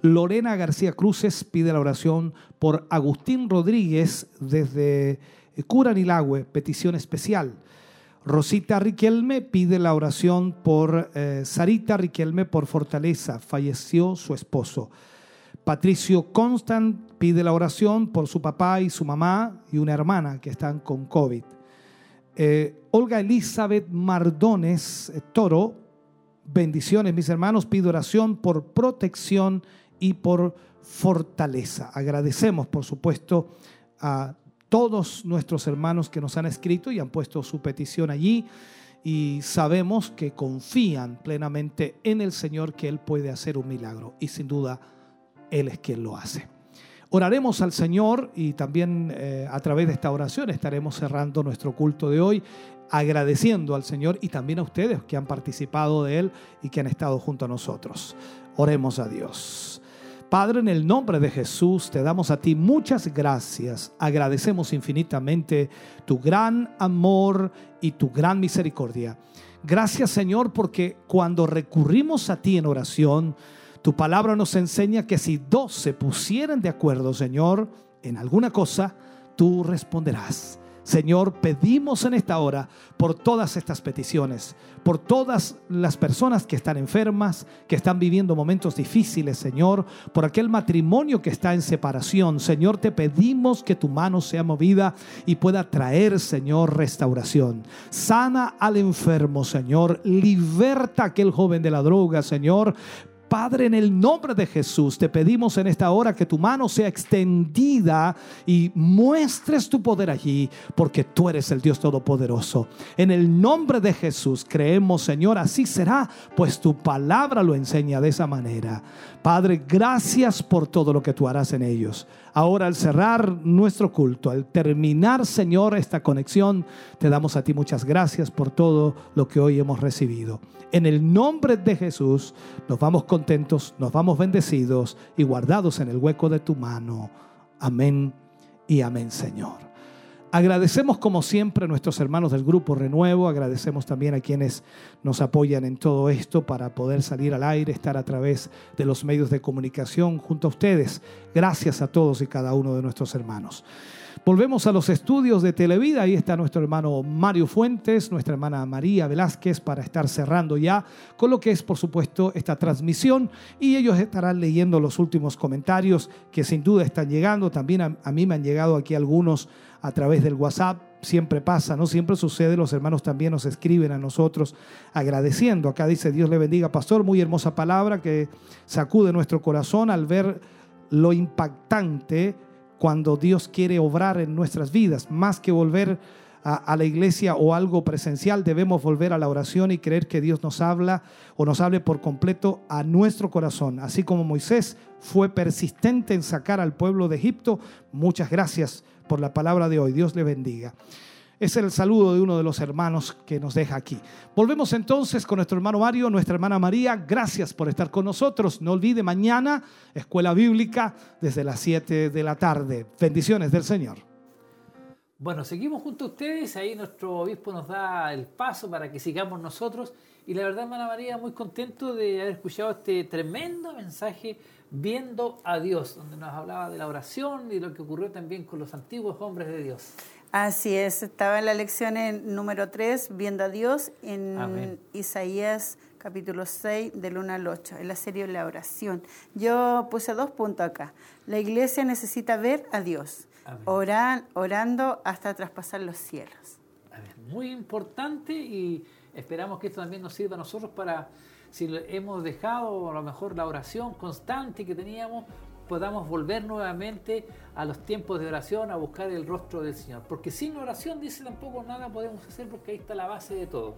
Lorena García Cruces pide la oración por Agustín Rodríguez desde Curanilagüe, petición especial. Rosita Riquelme pide la oración por eh, Sarita Riquelme por fortaleza, falleció su esposo. Patricio Constant pide la oración por su papá y su mamá y una hermana que están con COVID. Eh, Olga Elizabeth Mardones eh, Toro, bendiciones mis hermanos, pide oración por protección y por fortaleza. Agradecemos, por supuesto, a todos nuestros hermanos que nos han escrito y han puesto su petición allí y sabemos que confían plenamente en el Señor que Él puede hacer un milagro y sin duda Él es quien lo hace. Oraremos al Señor y también eh, a través de esta oración estaremos cerrando nuestro culto de hoy agradeciendo al Señor y también a ustedes que han participado de Él y que han estado junto a nosotros. Oremos a Dios. Padre, en el nombre de Jesús te damos a ti muchas gracias. Agradecemos infinitamente tu gran amor y tu gran misericordia. Gracias Señor porque cuando recurrimos a ti en oración, tu palabra nos enseña que si dos se pusieran de acuerdo, Señor, en alguna cosa, tú responderás. Señor, pedimos en esta hora por todas estas peticiones, por todas las personas que están enfermas, que están viviendo momentos difíciles, Señor, por aquel matrimonio que está en separación. Señor, te pedimos que tu mano sea movida y pueda traer, Señor, restauración. Sana al enfermo, Señor. Liberta a aquel joven de la droga, Señor. Padre, en el nombre de Jesús, te pedimos en esta hora que tu mano sea extendida y muestres tu poder allí, porque tú eres el Dios Todopoderoso. En el nombre de Jesús creemos, Señor, así será, pues tu palabra lo enseña de esa manera. Padre, gracias por todo lo que tú harás en ellos. Ahora al cerrar nuestro culto, al terminar, Señor, esta conexión, te damos a ti muchas gracias por todo lo que hoy hemos recibido. En el nombre de Jesús nos vamos contentos, nos vamos bendecidos y guardados en el hueco de tu mano. Amén y amén, Señor. Agradecemos como siempre a nuestros hermanos del grupo Renuevo, agradecemos también a quienes nos apoyan en todo esto para poder salir al aire, estar a través de los medios de comunicación junto a ustedes. Gracias a todos y cada uno de nuestros hermanos. Volvemos a los estudios de Televida. Ahí está nuestro hermano Mario Fuentes, nuestra hermana María Velázquez para estar cerrando ya con lo que es, por supuesto, esta transmisión. Y ellos estarán leyendo los últimos comentarios que sin duda están llegando. También a, a mí me han llegado aquí algunos a través del WhatsApp. Siempre pasa, ¿no? Siempre sucede. Los hermanos también nos escriben a nosotros agradeciendo. Acá dice Dios le bendiga, pastor. Muy hermosa palabra que sacude nuestro corazón al ver lo impactante cuando Dios quiere obrar en nuestras vidas. Más que volver a, a, la iglesia o algo presencial, debemos volver a la oración y creer que Dios nos habla o nos hable por completo a nuestro corazón. Así como Moisés fue persistente en sacar al pueblo de Egipto, muchas gracias por la palabra de hoy. Dios le bendiga. Es el saludo de uno de los hermanos que nos deja aquí. Volvemos entonces con nuestro hermano Mario, nuestra hermana María. Gracias por estar con nosotros. No olvide mañana, Escuela Bíblica, desde las 7 de la tarde. Bendiciones del Señor. Bueno, seguimos junto a ustedes. Ahí nuestro obispo nos da el paso para que sigamos nosotros. Y la verdad, hermana María, muy contento de haber escuchado este tremendo mensaje viendo a Dios, donde nos hablaba de la oración y lo que ocurrió también con los antiguos hombres de Dios. Así es, estaba en la lección en número 3, viendo a Dios, en Amén. Isaías capítulo 6, del 1 al 8, en la serie de la oración. Yo puse dos puntos acá. La iglesia necesita ver a Dios, orar, orando hasta traspasar los cielos. Amén. Muy importante y esperamos que esto también nos sirva a nosotros para, si hemos dejado a lo mejor la oración constante que teníamos, podamos volver nuevamente a los tiempos de oración, a buscar el rostro del Señor. Porque sin oración, dice, tampoco nada podemos hacer porque ahí está la base de todo.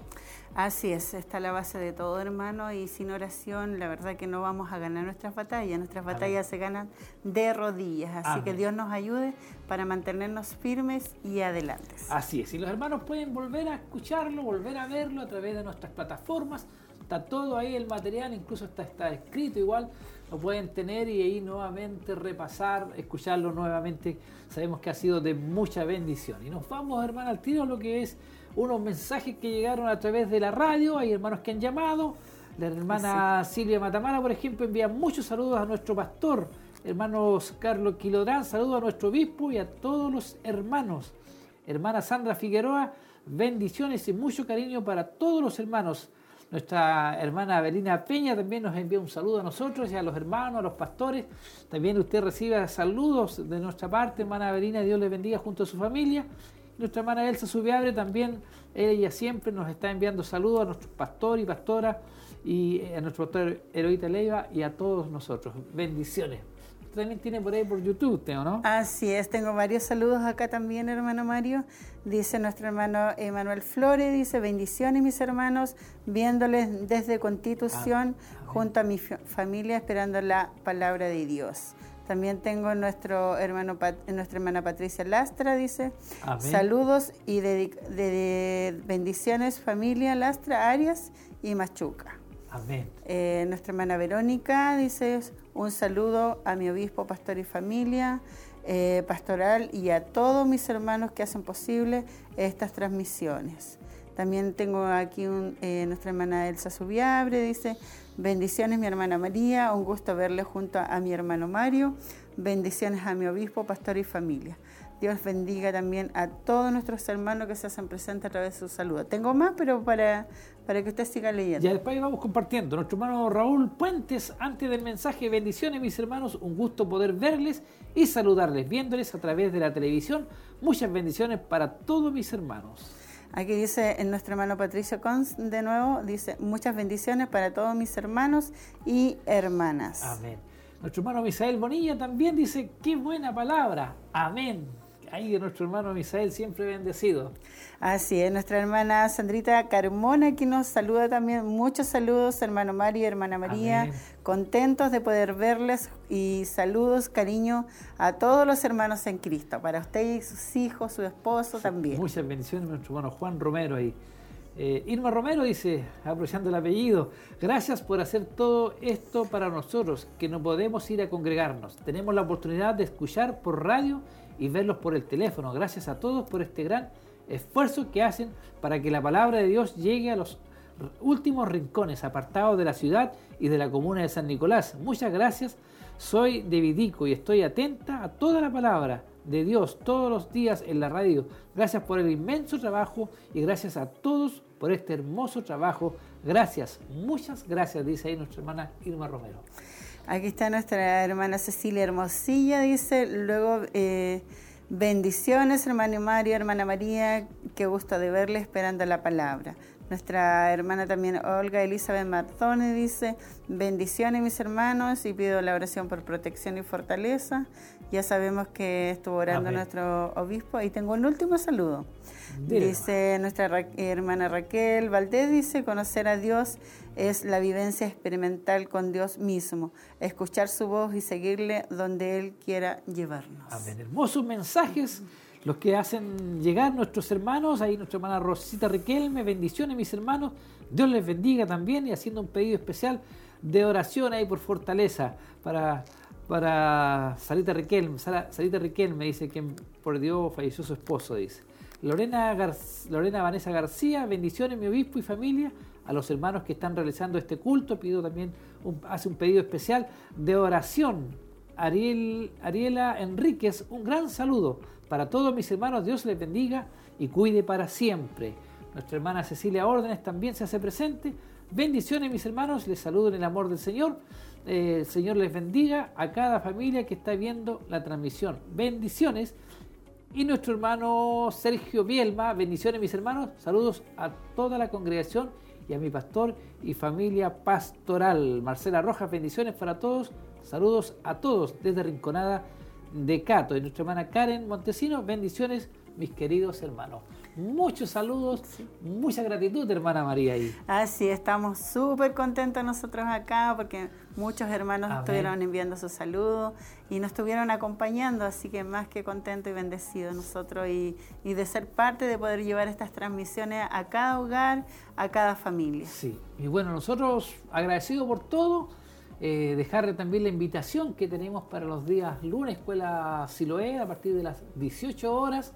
Así es, está la base de todo, hermano, y sin oración, la verdad que no vamos a ganar nuestras batallas. Nuestras Amén. batallas se ganan de rodillas, así Amén. que Dios nos ayude para mantenernos firmes y adelantes. Así es, y los hermanos pueden volver a escucharlo, volver a verlo a través de nuestras plataformas. Está todo ahí el material, incluso está, está escrito igual, lo pueden tener y ahí nuevamente repasar, escucharlo nuevamente. Sabemos que ha sido de mucha bendición. Y nos vamos, hermano, al tiro lo que es unos mensajes que llegaron a través de la radio. Hay hermanos que han llamado. La hermana Silvia Matamara, por ejemplo, envía muchos saludos a nuestro pastor. Hermanos Carlos Quilodrán, saludos a nuestro obispo y a todos los hermanos. Hermana Sandra Figueroa, bendiciones y mucho cariño para todos los hermanos. Nuestra hermana Avelina Peña también nos envía un saludo a nosotros y a los hermanos, a los pastores. También usted recibe saludos de nuestra parte, hermana Avelina, Dios le bendiga junto a su familia. Nuestra hermana Elsa Subiabre también, ella siempre nos está enviando saludos a nuestros pastores y pastoras y a nuestro pastor Heroíta Leiva y a todos nosotros. Bendiciones. También tiene por ahí por YouTube, Teo, ¿no? Así es, tengo varios saludos acá también, hermano Mario. Dice nuestro hermano Emanuel Flores, dice bendiciones mis hermanos, viéndoles desde Constitución Amén. junto a mi fa- familia esperando la palabra de Dios. También tengo nuestro hermano, nuestra hermana Patricia Lastra, dice, Amén. saludos y de, de- bendiciones familia Lastra, Arias y Machuca. Amén. Eh, nuestra hermana Verónica dice un saludo a mi obispo, pastor y familia eh, pastoral y a todos mis hermanos que hacen posible estas transmisiones. También tengo aquí un, eh, nuestra hermana Elsa Subiabre, dice, bendiciones mi hermana María, un gusto verle junto a, a mi hermano Mario, bendiciones a mi obispo, pastor y familia. Dios bendiga también a todos nuestros hermanos que se hacen presentes a través de su saludo. Tengo más, pero para, para que usted siga leyendo. Ya después vamos compartiendo. Nuestro hermano Raúl Puentes, antes del mensaje, bendiciones mis hermanos, un gusto poder verles y saludarles, viéndoles a través de la televisión. Muchas bendiciones para todos mis hermanos. Aquí dice en nuestro hermano Patricio Cons, de nuevo, dice muchas bendiciones para todos mis hermanos y hermanas. Amén. Nuestro hermano Misael Bonilla también dice, qué buena palabra. Amén. Ahí nuestro hermano Misael siempre bendecido. Así es, nuestra hermana Sandrita Carmona aquí nos saluda también. Muchos saludos, hermano Mario y hermana María. Amén. Contentos de poder verles y saludos, cariño a todos los hermanos en Cristo. Para usted y sus hijos, su esposo también. Muchas bendiciones, nuestro hermano Juan Romero ahí. Eh, Irma Romero dice, apreciando el apellido, gracias por hacer todo esto para nosotros, que no podemos ir a congregarnos. Tenemos la oportunidad de escuchar por radio y verlos por el teléfono. Gracias a todos por este gran esfuerzo que hacen para que la palabra de Dios llegue a los últimos rincones apartados de la ciudad y de la comuna de San Nicolás. Muchas gracias. Soy de Vidico y estoy atenta a toda la palabra. de Dios todos los días en la radio. Gracias por el inmenso trabajo y gracias a todos por este hermoso trabajo. Gracias, muchas gracias, dice ahí nuestra hermana Irma Romero. Aquí está nuestra hermana Cecilia Hermosilla, dice, luego eh, bendiciones, hermano Mario, hermana María, qué gusto de verle esperando la palabra. Nuestra hermana también Olga Elizabeth Martone dice, bendiciones mis hermanos y pido la oración por protección y fortaleza. Ya sabemos que estuvo orando Amén. nuestro obispo. Y tengo un último saludo. Dile, Dice nuestra Ra- hermana Raquel Valdés, dice, conocer a Dios es la vivencia experimental con Dios mismo, escuchar su voz y seguirle donde Él quiera llevarnos. Amén. Hermosos mensajes los que hacen llegar nuestros hermanos. Ahí nuestra hermana Rosita Riquelme. Bendiciones, mis hermanos. Dios les bendiga también y haciendo un pedido especial de oración ahí por fortaleza para, para Sarita Riquelme. Sara- Riquelme dice que por Dios falleció su esposo, dice. Lorena, Gar- Lorena Vanessa García, bendiciones mi obispo y familia, a los hermanos que están realizando este culto, pido también, un- hace un pedido especial de oración. Ariel, Ariela Enríquez, un gran saludo para todos mis hermanos, Dios les bendiga y cuide para siempre. Nuestra hermana Cecilia Órdenes también se hace presente. Bendiciones mis hermanos, les saludo en el amor del Señor. Eh, el Señor les bendiga a cada familia que está viendo la transmisión. Bendiciones. Y nuestro hermano Sergio Bielma, bendiciones mis hermanos, saludos a toda la congregación y a mi pastor y familia pastoral. Marcela Rojas, bendiciones para todos, saludos a todos desde Rinconada de Cato. Y nuestra hermana Karen Montesino, bendiciones mis queridos hermanos. Muchos saludos, mucha gratitud hermana María ahí. Así, estamos súper contentos nosotros acá porque muchos hermanos Amén. estuvieron enviando sus saludos y nos estuvieron acompañando, así que más que contentos y bendecidos nosotros y, y de ser parte de poder llevar estas transmisiones a cada hogar, a cada familia. Sí, y bueno, nosotros agradecidos por todo, eh, dejarle también la invitación que tenemos para los días lunes, Escuela Siloé, a partir de las 18 horas.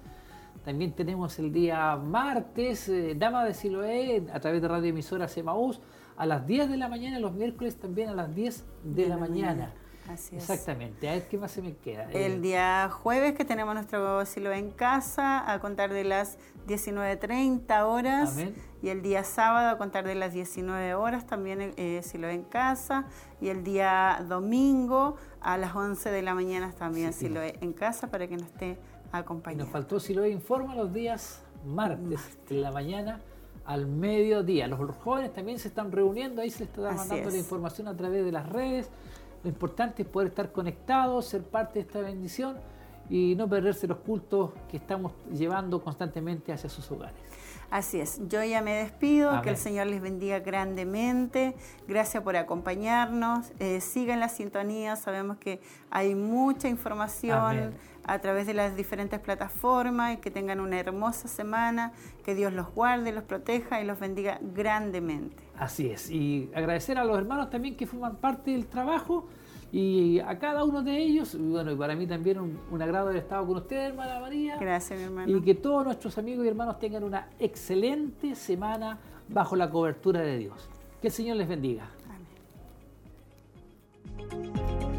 También tenemos el día martes, eh, Dama de Siloé, a través de Radio Emisora Semaús, a las 10 de la mañana, los miércoles también a las 10 de, la, mañana. Así es. Exactamente, a ver qué más se me queda. Eh, El día jueves que tenemos nuestro silo en casa a contar de las 19.30 horas Amén. y el día sábado a contar de las 19 horas también eh, silo en casa y el día domingo a las 11 de la mañana también Sí. silo en casa para que nos esté Y nos acompañando. faltó Siloé Informa los días martes en la mañana al mediodía. Los jóvenes también se están reuniendo, ahí se les está Así mandando la información a través de las redes. Lo importante es poder estar conectados, ser parte de esta bendición y no perderse los cultos que estamos llevando constantemente hacia sus hogares. Así es, yo ya me despido, que el. Señor les bendiga grandemente, gracias por acompañarnos, eh, sigan la sintonía, sabemos que hay mucha información Amén. a través de las diferentes plataformas y que tengan una hermosa semana, que Dios los guarde, los proteja y los bendiga grandemente. Así es. Y agradecer a los hermanos también que forman parte del trabajo y a cada uno de ellos, bueno, y para mí también un, un agrado haber estado con usted, hermana María. Gracias, mi hermano. Y que todos nuestros amigos y hermanos tengan una excelente semana bajo la cobertura de Dios. Que el Señor les bendiga. Amén.